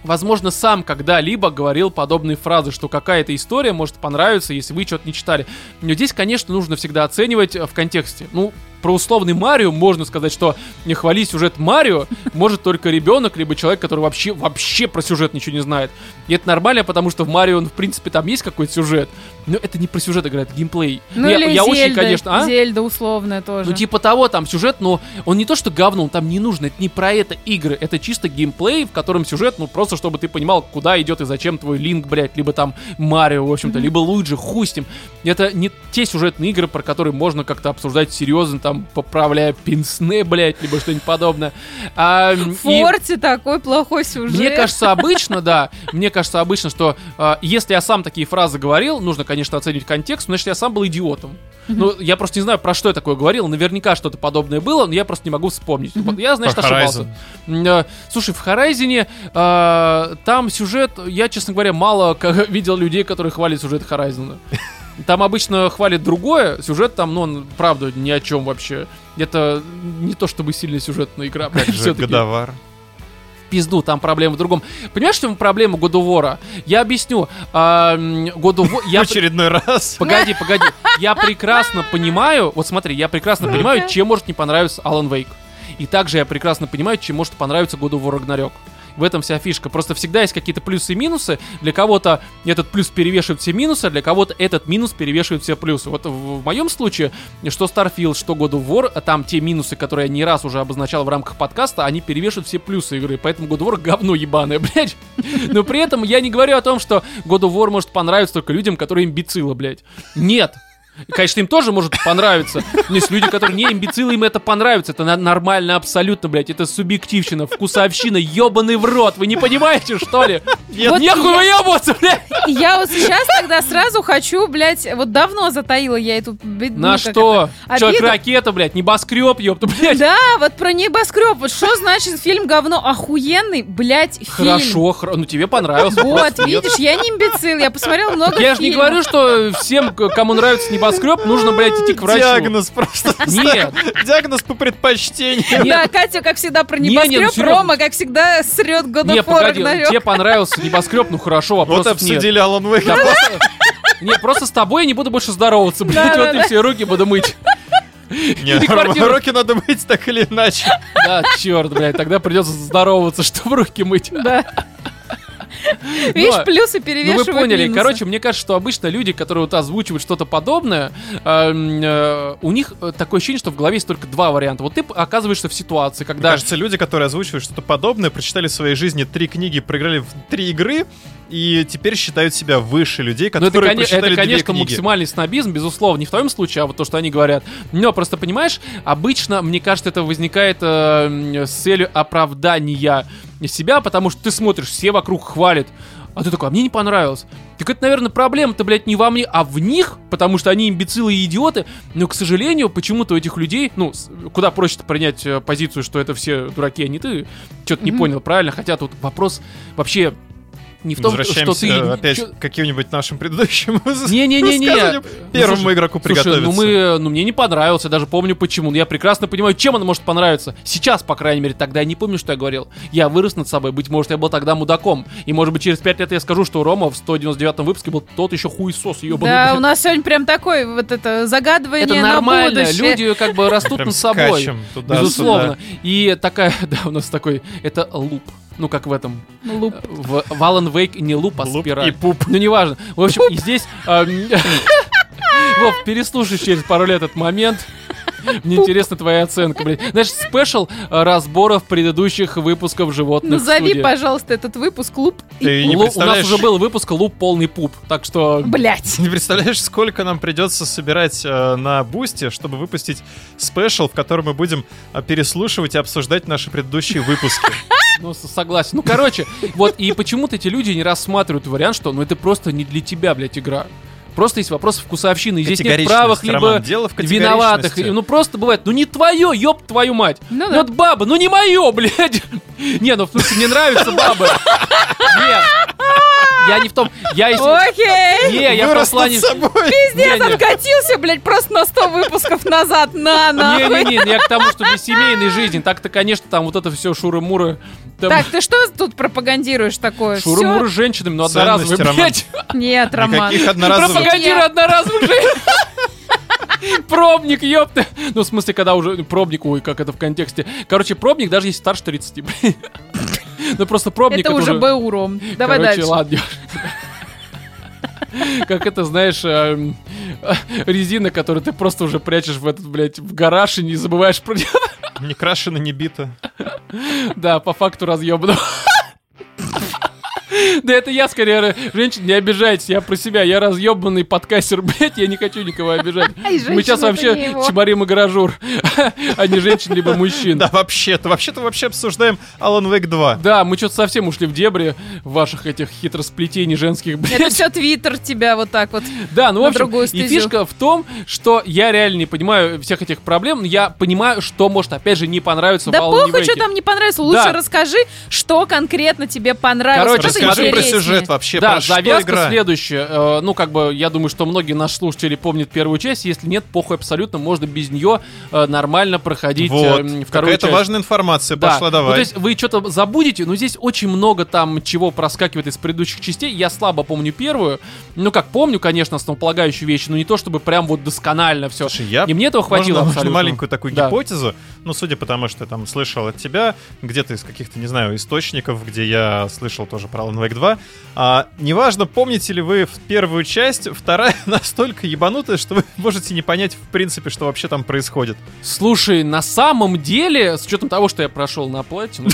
возможно, сам когда-либо говорил подобные фразы, что какая-то история может понравиться, если вы что-то не читали. Но здесь, конечно, нужно всегда оценивать э, в контексте. Ну, про условный Марио можно сказать, что не хвали сюжет Марио может только ребенок, либо человек, который вообще, вообще про сюжет ничего не знает. И это нормально, потому что в Марио, он, в принципе, там есть какой-то сюжет. Но это не про сюжет играет, это геймплей. Ну я, или я Зельда, очень, конечно, а? Зельда условная тоже. Ну, типа того, там сюжет, но он не то, что говно, он там не нужно, это не про это игры, это чисто геймплей, в котором сюжет, ну, просто чтобы ты понимал, куда идет и зачем твой Линк, блядь, либо там Марио, в общем-то, либо Луиджи, хуй с ним. Это не те сюжетные игры, про которые можно как-то обсуждать серьезно, там, поправляя пенсне, блядь, либо что-нибудь подобное. А, В и- Форте такой плохой сюжет. мне кажется, (laughs) обычно, да, мне кажется, обычно, что э, если я сам такие фразы говорил, нужно, конечно, оценивать контекст, но значит, я сам был идиотом. Ну, я просто не знаю, про что я такое говорил, наверняка что-то подобное было, но я просто не могу вспомнить. Я, значит, Про ошибался. Э, Слушай, в Horizon э, там сюжет, я, честно говоря, мало (laughs) видел людей, которые хвалят сюжет Horizon. Там обычно хвалят другое, сюжет там, ну, он, правда, ни о чем вообще. Это не то чтобы сильно сюжетная игра, Как (laughs) же годовар. пизду, там проблема в другом. Понимаешь, в чем проблема God of War? Я объясню. Of War... (laughs) В Я... очередной раз. Погоди, погоди. Я (laughs) прекрасно понимаю, вот смотри, я прекрасно понимаю, чем может не понравиться Alan Wake. И также я прекрасно понимаю, чем может понравиться God of War Ragnarok. В этом вся фишка. Просто всегда есть какие-то плюсы и минусы. Для кого-то этот плюс перевешивает все минусы, а для кого-то этот минус перевешивает все плюсы. Вот в, в моем случае, что Starfield, что God of War, там те минусы, которые я не раз уже обозначал в рамках подкаста, они перевешивают все плюсы игры. Поэтому God of War говно ебаное, (laughs) блядь. Но при этом я не говорю о том, что God of War может понравиться только людям, которые имбецилы, блядь. Нет. И, Конечно, им тоже может понравиться. Но есть люди, которые не имбецилы, им это понравится. Это нормально абсолютно, блядь. Это субъективщина, вкусовщина, ебаный в рот. Вы не понимаете, что ли? Вот Нехуй я- выебываться, блядь! Я вот сейчас тогда сразу хочу, блядь, вот давно затаила я эту... бед- На ну, что? это, Человек-ракета, блядь, небоскреб, ёпта, блядь. Да, вот про небоскреб. Вот что значит фильм говно? Охуенный, блядь, фильм. Хорошо, хра- ну тебе понравился. Вот, нет. видишь, я не имбецил, я посмотрела много Я же не говорю, что всем, кому нравится небоскреб, нужно, блядь, идти к врачу. Диагноз просто. Нет. Диагноз по предпочтению. Да, Катя, как всегда, про Не, не, ну, небоскреб, серьезно. Рома, как всегда, срет God Не, of War погоди, тебе понравился небоскреб, ну хорошо, Вот вопросов нет. обсудили Алан Вейк. Не, просто с тобой я не буду больше здороваться, блядь, вот и все, руки буду мыть. Нет, руки надо мыть так или иначе. Да, черт, блядь, тогда придется здороваться, чтобы руки мыть. Да. (laughs) Видишь, плюсы Ну вы перевешивают поняли, минусы. короче, мне кажется, что обычно люди, которые вот озвучивают что-то подобное, эм, э, у них э, такое ощущение, что в голове есть только два варианта. Вот ты оказываешься в ситуации, Мне когда... кажется, люди, которые озвучивают что-то подобное, прочитали в своей жизни три книги, проиграли в три игры, и теперь считают себя выше людей, Ну, которые это, коне- прочитали это, две конечно, книги. максимальный снобизм, безусловно, не в твоем случае, а вот то, что они говорят. Но просто понимаешь, обычно, мне кажется, это возникает э, с целью оправдания себя, потому что ты смотришь, все вокруг хвалят, а ты такой, а мне не понравилось. Так это, наверное, проблема-то, блядь, не во мне, а в них, потому что они имбецилы и идиоты. Но, к сожалению, почему-то у этих людей, ну, куда проще принять э, позицию, что это все дураки, а не ты. Что-то не Мгм. понял, правильно? Хотя тут вопрос вообще не в том, что Возвращаемся ты... опять чё- к каким-нибудь нашим предыдущим (laughs) не-не-не-не. Первому слушай, игроку Слушай, приготовиться. ну мы, ну мне не понравился, даже помню почему. Но я прекрасно понимаю, чем он может понравиться. Сейчас, по крайней мере, тогда я не помню, что я говорил. Я вырос над собой, быть может, я был тогда мудаком. И может быть, через пять лет я скажу, что Рома в 199 выпуске был тот еще хуесос, ебаный. Да, у нас сегодня прям такой вот это загадывание Это на нормально, будущее. люди как бы растут над собой. Безусловно. И такая, (laughs) да, у нас такой, это луп. Ну, как в этом. Луп. В в Alan Wake не луп, а Луп спираль. и пуп. Ну, неважно. В общем, и здесь... эм, (laughs) Вов, переслушай через пару лет этот момент. Мне интересна твоя оценка, блядь. Знаешь, special э, разборов предыдущих выпусков животных Назови, студии. пожалуйста, этот выпуск и Ты не Лу- У нас представляешь- уже был выпуск «Луп полный пуп», так что... Блять. Не представляешь, сколько нам придется собирать э, на Boosty, чтобы выпустить special, в котором мы будем э, переслушивать и обсуждать наши предыдущие выпуски. (laughs) Ну, согласен. Ну, короче, вот, и почему-то эти люди не рассматривают вариант, что, ну, это просто не для тебя, блядь, игра. Просто есть вопрос вкусовщины. и Здесь нет правых, либо Роман, дело в виноватых. Ну, просто бывает, ну, не твое, ёб твою мать. Ну Ну, да. вот баба, ну, не мое, блядь. (laughs) Не, ну, в смысле, мне нравятся бабы. Нет. Я не в том... Я если... Окей. Не, я в том Вырос над плане... собой. Пиздец, Не-не. откатился, блядь, просто на 100 выпусков назад. На, нахуй. Не-не-не, я к тому, что для семейной жизни. Так-то, конечно, там вот это все шуры-муры. Там Так, ты что тут пропагандируешь такое? Шуры-муры Всё? с женщинами, но одноразовые, блядь. Нет, Роман. Никаких одноразовых. Пропагандируй одноразовых женщин. (laughs) Пробник, ёпта. Ну, в смысле, когда уже... Пробник, ой, как это в контексте. Короче, пробник даже если старше 30. блин. (laughs) Ну, просто пробник Это уже БУ, Ром. Давай Короче, дальше. ладно. (laughs) Как это, знаешь, эм, резина, которую ты просто уже прячешь в этот, блядь, в гараж и не забываешь про нее. Не крашено, не бито. Да, по факту разъебано. (laughs) Да это я скорее, женщин, не обижайтесь, я про себя, я разъебанный подкастер, (laughs) блядь, я не хочу никого обижать. Мы сейчас вообще это чебарим и гаражур, (laughs) а не женщин, либо мужчин. Да, вообще-то. Вообще-то вообще обсуждаем Alan Wake 2. Да, мы что-то совсем ушли в дебри ваших этих хитросплетений женских, Это блядь. все Твиттер тебя вот так вот. Да, ну в общем, и фишка в том, что я реально не понимаю всех этих проблем, но я понимаю, что может, опять же, не понравиться Да в Alan похуй, что там не понравится. Лучше Да. расскажи, что конкретно тебе понравилось. Короче, Расскажи про сюжет вообще, Да, про завязка игра. следующая. Э, ну, как бы, я думаю, что многие наши слушатели помнят первую часть. Если нет, похуй абсолютно, можно без нее э, нормально проходить Вот, э, вторую какая-то часть. важная информация Да. пошла, Ну, давай. то есть вы что-то забудете, но здесь очень много там чего проскакивает из предыдущих частей. Я слабо помню первую. Ну, как помню, конечно, основополагающие вещи, но не то, чтобы прям вот досконально все. Слушай, я... И мне этого хватило можно, можно абсолютно. маленькую такую Да. гипотезу, ну, судя по тому, что я там слышал от тебя, где-то из каких-то, не знаю, источников, где я слышал тоже про Alan Wake 2, а, неважно, помните ли вы первую часть, вторая (laughs) настолько ебанутая, что вы можете не понять, в принципе, что вообще там происходит. Слушай, на самом деле, с учетом того, что я прошел на платину,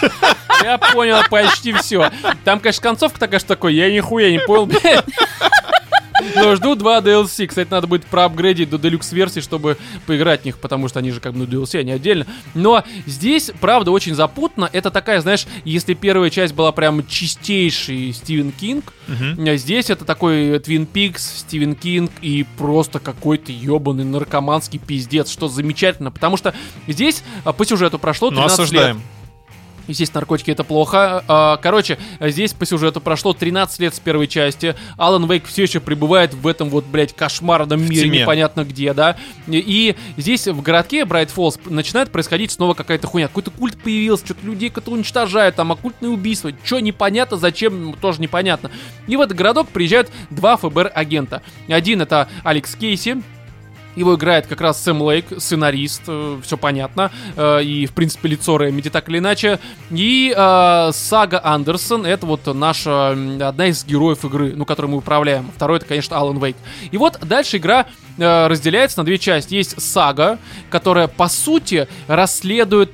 (laughs) я понял почти все. Там, конечно, концовка такая, что такое, я нихуя не понял, блядь. Но жду два DLC. Кстати, надо будет проапгрейдить до делюкс версии, чтобы поиграть в них, потому что они же как бы ну, DLC, они отдельно. Но здесь, правда, очень запутно. Это такая, знаешь, если первая часть была прям чистейший Стивен Кинг, а здесь это такой Твин Пикс, Стивен Кинг и просто какой-то ебаный наркоманский пиздец, что замечательно, потому что здесь а, по сюжету прошло Ну, 13 лет. Естественно, наркотики это плохо. А, Короче, здесь по сюжету прошло 13 лет с первой части. Алан Вейк все еще пребывает в этом вот, блядь, кошмарном мире, тьме. непонятно где, да. И здесь в городке Брайт Фоллс начинает происходить снова какая-то хуйня. Какой-то культ появился, что-то людей уничтожают, там оккультные убийства. Что непонятно, зачем, тоже непонятно. И в этот городок приезжают два ФБР-агента. Один это Алекс Кейси, его играет как раз Сэм Лейк, сценарист, все понятно. э, и, в принципе, лицо Ремеди так или иначе. И э, Сага Андерсон, это вот наша, одна из героев игры, ну, которую мы управляем. Второй, это, конечно, Алан Вейк. И вот дальше игра э, разделяется на две части. Есть Сага, которая, по сути, расследует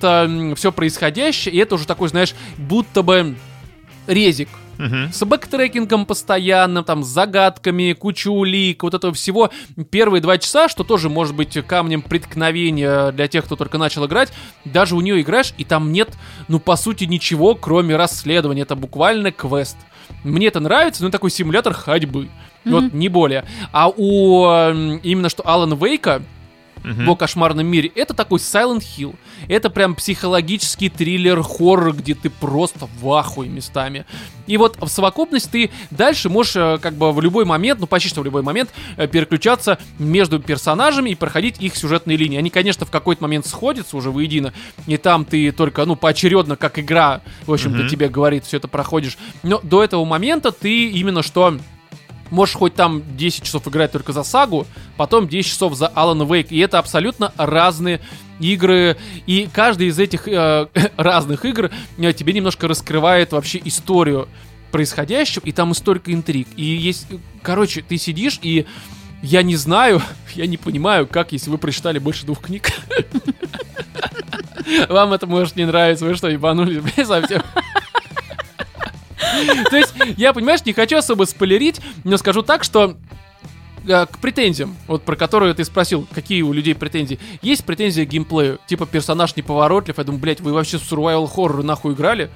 все происходящее, и это уже такой, знаешь, будто бы резик Мгм. с бэктрекингом постоянным, там, с загадками, кучу улик, вот этого всего. Первые два часа, что тоже может быть камнем преткновения для тех, кто только начал играть, даже у нее играешь, и там нет, ну, по сути, ничего, кроме расследования. Это буквально квест. Мне это нравится, но такой симулятор ходьбы. Вот, не более. А у именно что Алан Вейка, Мгм. в кошмарном мире. Это такой Silent Hill. Это прям психологический триллер, хоррор, где ты просто в ахуе местами. И вот в совокупность ты дальше можешь э, как бы в любой момент, ну почти что в любой момент, э, переключаться между персонажами и проходить их сюжетные линии. Они, конечно, в какой-то момент сходятся уже воедино, и там ты только, ну, поочередно, как игра, в общем-то, Мгм. тебе говорит, все это проходишь. Но до этого момента ты именно что можешь хоть там 10 часов играть только за сагу, потом 10 часов за Алана Вейк. И это абсолютно разные игры. И каждый из этих э, (laughs) разных игр э, тебе немножко раскрывает вообще историю происходящего, и там и столько интриг. И есть... э, Короче, ты сидишь и... Я не знаю, (laughs) я не понимаю, как, если вы прочитали больше двух книг. (laughs) Вам это может не нравиться, вы что, ебанулись, блядь, совсем? То есть, я, понимаешь, не хочу особо спойлерить, но скажу так, что э, к претензиям, вот про которые ты спросил, какие у людей претензии. Есть претензии к геймплею, типа персонаж неповоротлив, я думаю, блядь, вы вообще в survival horror нахуй играли?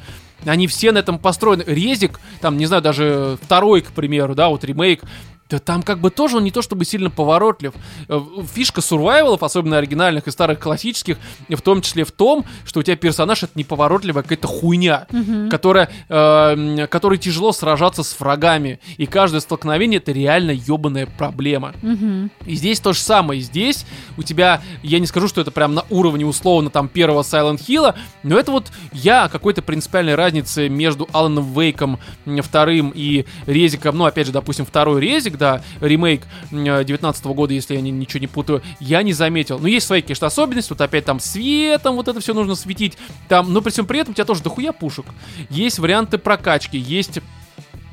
Они все на этом построены. Резик, там, не знаю, даже второй, к примеру, да, вот ремейк, да там как бы тоже он не то чтобы сильно поворотлив. Э, Фишка сурвайвалов, особенно оригинальных и старых классических, в том числе в том, что у тебя персонаж это неповоротливая какая-то хуйня, которая, э, которой тяжело сражаться с врагами. И каждое столкновение это реально ебаная проблема. Мгм. И здесь то же самое. Здесь у тебя, я не скажу, что это прям на уровне условно там первого Silent Hill, но это вот я какой-то принципиальной разнице между Аланом Вейком вторым и Резиком, ну опять же, допустим, второй Резик, да, ремейк 19 года, если я не- ничего не путаю, я не заметил. Но есть свои, конечно, особенности, вот опять там светом вот это все нужно светить, там, но при всем при этом у тебя тоже дохуя пушек. Есть варианты прокачки, есть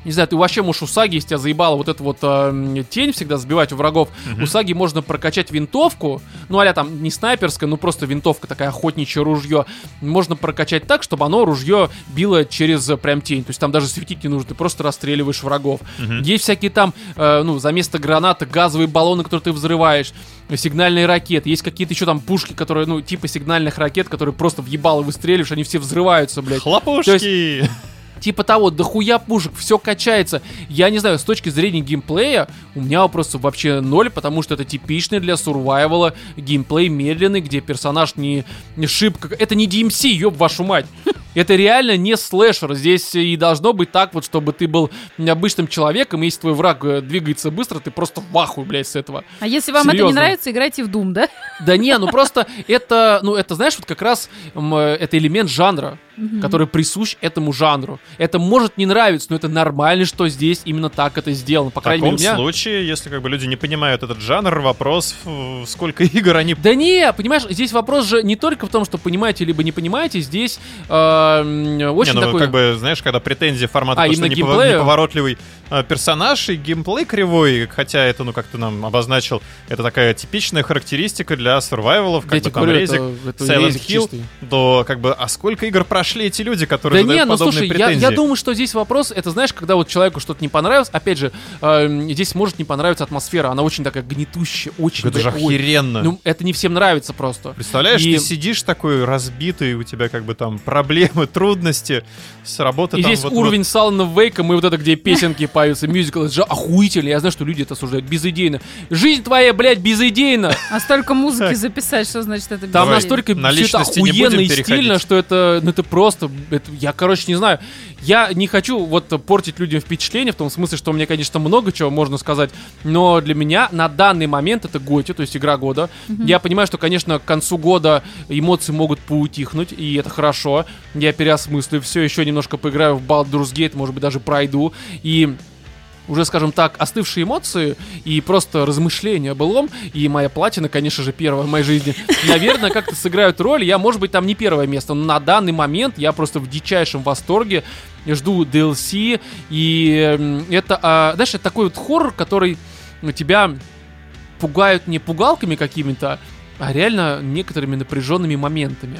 не знаю, ты вообще можешь у Саги, если тебя заебала вот эта вот э, тень всегда сбивать у врагов, у Саги можно прокачать винтовку, ну а там не снайперская, ну просто винтовка такая охотничье ружье, можно прокачать так, чтобы оно ружье било через э, прям тень, то есть там даже светить не нужно, ты просто расстреливаешь врагов. Есть всякие там, э, ну за место гранаты газовые баллоны, которые ты взрываешь, сигнальные ракеты, есть какие-то еще там пушки, которые, ну типа сигнальных ракет, которые просто в ебало выстреливаешь, они все взрываются, блядь. Хлопушки! Типа того, дохуя пушек, все качается. Я не знаю, с точки зрения геймплея, у меня вопросов вообще ноль, потому что это типичный для сурвайвала геймплей медленный, где персонаж не, не шибко... Это не DMC, ёб вашу мать. Это реально не слэшер. Здесь и должно быть так вот, чтобы ты был обычным человеком, и если твой враг э, двигается быстро, ты просто в ахуе, блядь, с этого. А если вам это не Серьезно. нравится, играйте в Doom, да? Да не, ну просто это, ну это, знаешь, вот как раз э, это элемент жанра, который присущ этому жанру. Это может не нравиться, но это нормально, что здесь именно так это сделано. По В крайней таком мере, меня... случае, если как бы люди не понимают этот жанр, вопрос, в- сколько игр они... Да не, понимаешь, здесь вопрос же не только в том, что понимаете либо не понимаете, здесь э, очень не, ну, такой... как бы, знаешь, когда претензии формата, А, то, что геймплея? неповоротливый э, персонаж и геймплей кривой, хотя это, ну, как ты нам обозначил, это такая типичная характеристика для сурвайвалов, Я как тебе бы там говорю, резик, это- это Silent Hill, чистый. то как бы, а сколько игр прошли эти люди, которые Да задают не, ну подобные слушай, я, претензии? я думаю, что здесь вопрос, это знаешь, когда вот человеку что-то не понравилось, опять же, э, здесь может не понравиться атмосфера, она очень такая гнетущая, очень... это же бля, ой. охеренно. Ну, это не всем нравится просто. Представляешь, И- ты сидишь такой разбитый, у тебя как бы там проблемы, (laughs) трудности с работы И там здесь вот- уровень Салана Вейка, мы вот это, где песенки (laughs) поются, мюзикл, это же охуительно. Я знаю, что люди это осуждают безыдейно. Жизнь твоя, блядь, безыдейна. (laughs) А столько музыки записать, что значит это Там Давай, настолько на все это охуенно и стильно, что это, ну это просто, это- я, короче, не знаю. Я не хочу вот портить людям впечатление, в том смысле, что мне, конечно, много чего можно сказать, но для меня на данный момент это Готи, то есть игра года. Я понимаю, что, конечно, к концу года эмоции могут поутихнуть, и это хорошо. Я переосмыслю все, еще немножко поиграю в Baldur's Gate, может быть, даже пройду, и уже, скажем так, остывшие эмоции и просто размышления былом, и моя платина, конечно же, первая в моей жизни, наверное, как-то сыграют роль. Я, может быть, там не первое место, но на данный момент я просто в дичайшем восторге. Жду DLC, и это, а, знаешь, это такой вот хоррор, который тебя пугают не пугалками какими-то, а реально некоторыми напряженными моментами.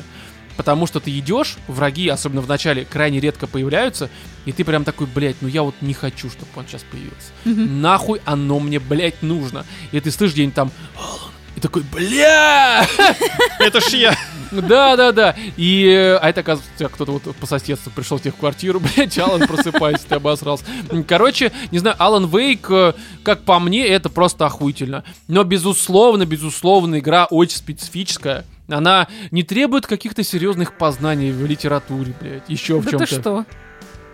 Потому что ты идешь, враги, особенно в начале, крайне редко появляются, и ты прям такой, блядь, ну я вот не хочу, чтобы он сейчас появился. Нахуй оно мне, блядь, нужно. И ты слышишь где-нибудь там, и такой, бля! (laughs) Это ж я. Да, да, да. И, а это, оказывается, у тебя кто-то вот по соседству пришел в тебе в квартиру, (laughs) блядь, Алан, просыпайся, ты обосрался. Короче, не знаю, Алан Вейк, э, как по мне, это просто охуительно. Но, безусловно, безусловно, игра очень специфическая. Она не требует каких-то серьезных познаний в литературе, блядь, еще в Да чем-то. ты что?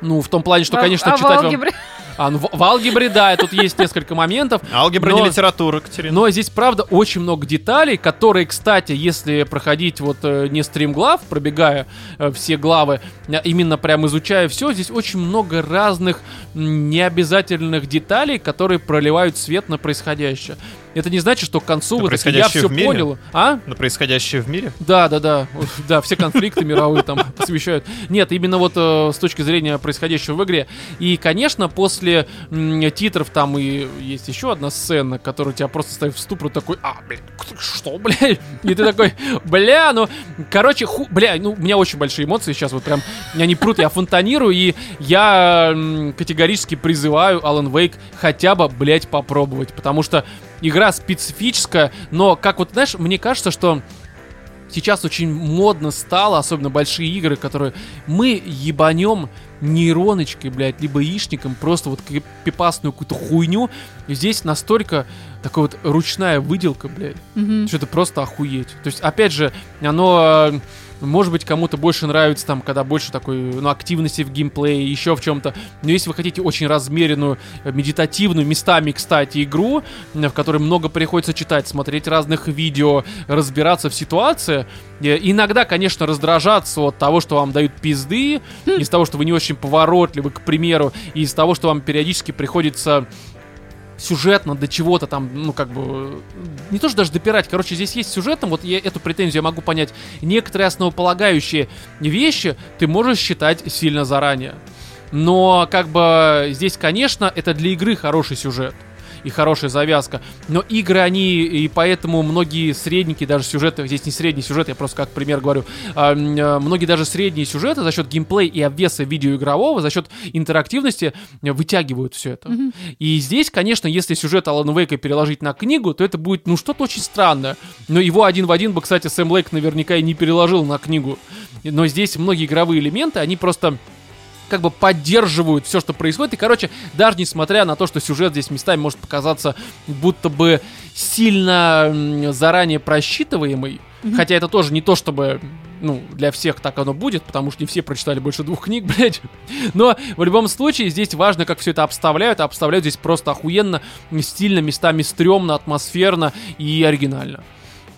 Ну, в том плане, что, А- конечно, а в читать вам... алгебре? А, ну, в, в алгебре, да, тут есть несколько моментов. (laughs) Алгебра Но- не литература, Катерина. Но здесь, правда, очень много деталей, которые, кстати, если проходить вот э, не стримглав, пробегая э, все главы, а именно прям изучая все, здесь очень много разных необязательных деталей, которые проливают свет на происходящее. Это не значит, что к концу вот я все понял. А? На происходящее в мире? Да, да, да. Да, все конфликты мировые там (laughs) посвящают. Нет, именно вот э, с точки зрения происходящего в игре. И, конечно, после титров там и есть еще одна сцена, которая тебя просто ставит в ступор такой, а, блядь, что, блядь? И ты такой, бля, ну, короче, ху, бля, ну, у меня очень большие эмоции сейчас, вот прям, они прут, я фонтанирую, и я категорически призываю Alan Wake хотя бы, блядь, попробовать, потому что игра специфическая, но, как вот, знаешь, мне кажется, что сейчас очень модно стало, особенно большие игры, которые мы ебанем нейроночкой, блядь, либо яичником, просто вот пипасную какую-то хуйню. И здесь настолько такая вот ручная выделка, блядь, Мгм. что это просто охуеть. То есть, опять же, оно... Может быть, кому-то больше нравится там, когда больше такой, ну, активности в геймплее, еще в чем-то. Но если вы хотите очень размеренную, э, медитативную, местами, кстати, игру, э, в которой много приходится читать, смотреть разных видео, разбираться в ситуации, э, иногда, конечно, раздражаться от того, что вам дают пизды, из того, что вы не очень поворотливы, к примеру, и из того, что вам периодически приходится сюжетно до чего-то там, ну, как бы, не то, что даже допирать, короче, здесь есть сюжетом, вот я эту претензию могу понять. Некоторые основополагающие вещи ты можешь считать сильно заранее. Но, как бы, здесь, конечно, это для игры хороший сюжет и хорошая завязка. Но игры, они, и поэтому многие средники, даже сюжеты, здесь не средний сюжет, я просто как пример говорю, а, многие даже средние сюжеты за счет геймплея и обвеса видеоигрового, за счет интерактивности э, вытягивают все это. И здесь, конечно, если сюжет Алана Вейка переложить на книгу, то это будет, ну, что-то очень странное. Но его один в один бы, кстати, Сэм Лейк наверняка и не переложил на книгу. Но здесь многие игровые элементы, они просто как бы поддерживают все, что происходит. И, короче, даже несмотря на то, что сюжет здесь местами может показаться будто бы сильно заранее просчитываемый, хотя это тоже не то, чтобы ну, для всех так оно будет, потому что не все прочитали больше двух книг, (laughs) блядь. Но в любом случае здесь важно, как все это обставляют. А обставляют здесь просто охуенно, стильно, местами стрёмно, атмосферно и оригинально.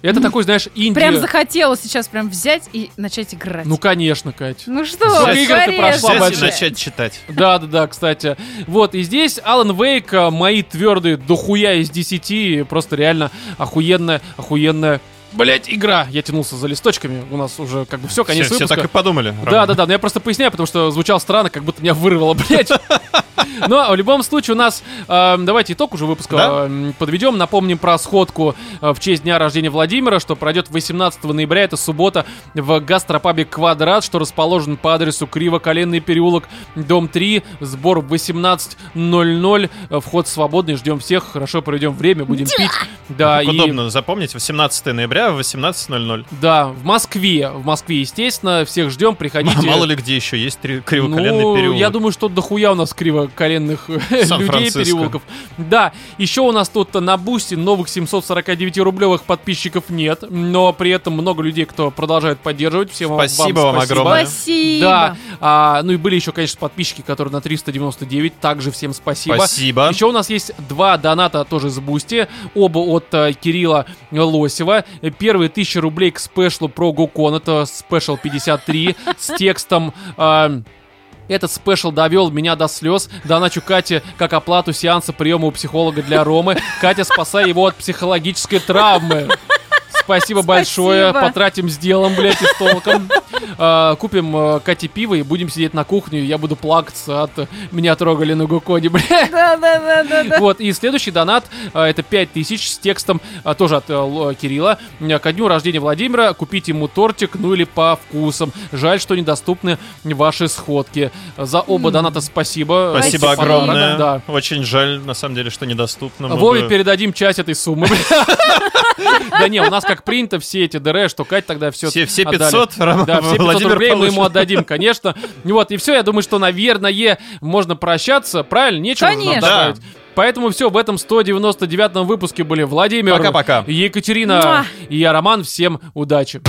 Это такой, знаешь, инди... Прям захотелось сейчас прям взять и начать играть. Ну, конечно, Кать. Ну что, Сколько игр ты прошла. Взять и начать читать. Да, да, да, кстати. Вот, и здесь Алан Вейк, э, мои твердые дохуя из 10, просто реально охуенная, охуенная Блять, игра. Я тянулся за листочками. У нас уже как бы все, конец все, все выпуска. так и подумали. Да, да, да, но я просто поясняю, потому что звучало странно, как будто меня вырвало, (laughs) блядь. Но в любом случае у нас, э, давайте итог уже выпуска Да. э, подведем. Напомним про сходку э, в честь дня рождения Владимира, что пройдет 18 ноября, это суббота, в гастропабе «Квадрат», что расположен по адресу Криво-Коленный переулок, дом 3, сбор в 18.00, Э, вход свободный, ждем всех, хорошо проведем время, будем пить. Да, Как и... удобно запомнить, 18 ноября в 18.00. Да, в Москве, в Москве, естественно, всех ждем, приходите. Мало ли где еще есть три- кривоколенный ну, переулок. я думаю, что дохуя у нас кривоколенных (laughs) людей, переулков. Да, еще у нас тут на Boosty новых 749-рублевых подписчиков нет, но при этом много людей, кто продолжает поддерживать. Всем вам- Спасибо вам вам спасибо. огромное. Спасибо. Да, а, ну и были еще, конечно, подписчики, которые на 399, также всем спасибо. Спасибо. Еще у нас есть два доната тоже с Boosty, оба от э, Кирилла Лосева. Первый 1000 рублей к special у про Гукон, это special 53 с текстом... э, этот special довел меня до слез. Доначу Кате как оплату сеанса приема у психолога для Ромы. Катя, спасай его от психологической травмы. Спасибо большое. Потратим с делом, блядь, и с толком. (laughs) А, Купим э, Кате пиво и будем сидеть на кухне. Я буду плакаться от э, меня трогали на Гуконе, (laughs) блядь. Да, да, да, да, да. Вот, и следующий донат, а, это 5000 с текстом, а, тоже от э, Кирилла. Э, Ко дню рождения Владимира купить ему тортик, ну или по вкусам. Жаль, что недоступны ваши сходки. За оба доната спасибо. Спасибо огромное. Да. Очень жаль, на самом деле, что недоступно. Вове передадим часть этой суммы. (laughs) Да не, у нас как принято все эти ДР, что Кать тогда все Все, все отдали. 500, Ром- Да, все 500 Владимир рублей мы получит. ему отдадим, конечно. Вот, и все, я думаю, что, наверное, можно прощаться. Правильно? Нечего уже нам Конечно. добавить. Поэтому все, в этом 199-м выпуске были Владимир, Пока-пока. Екатерина Муа. и я, Роман. Всем удачи.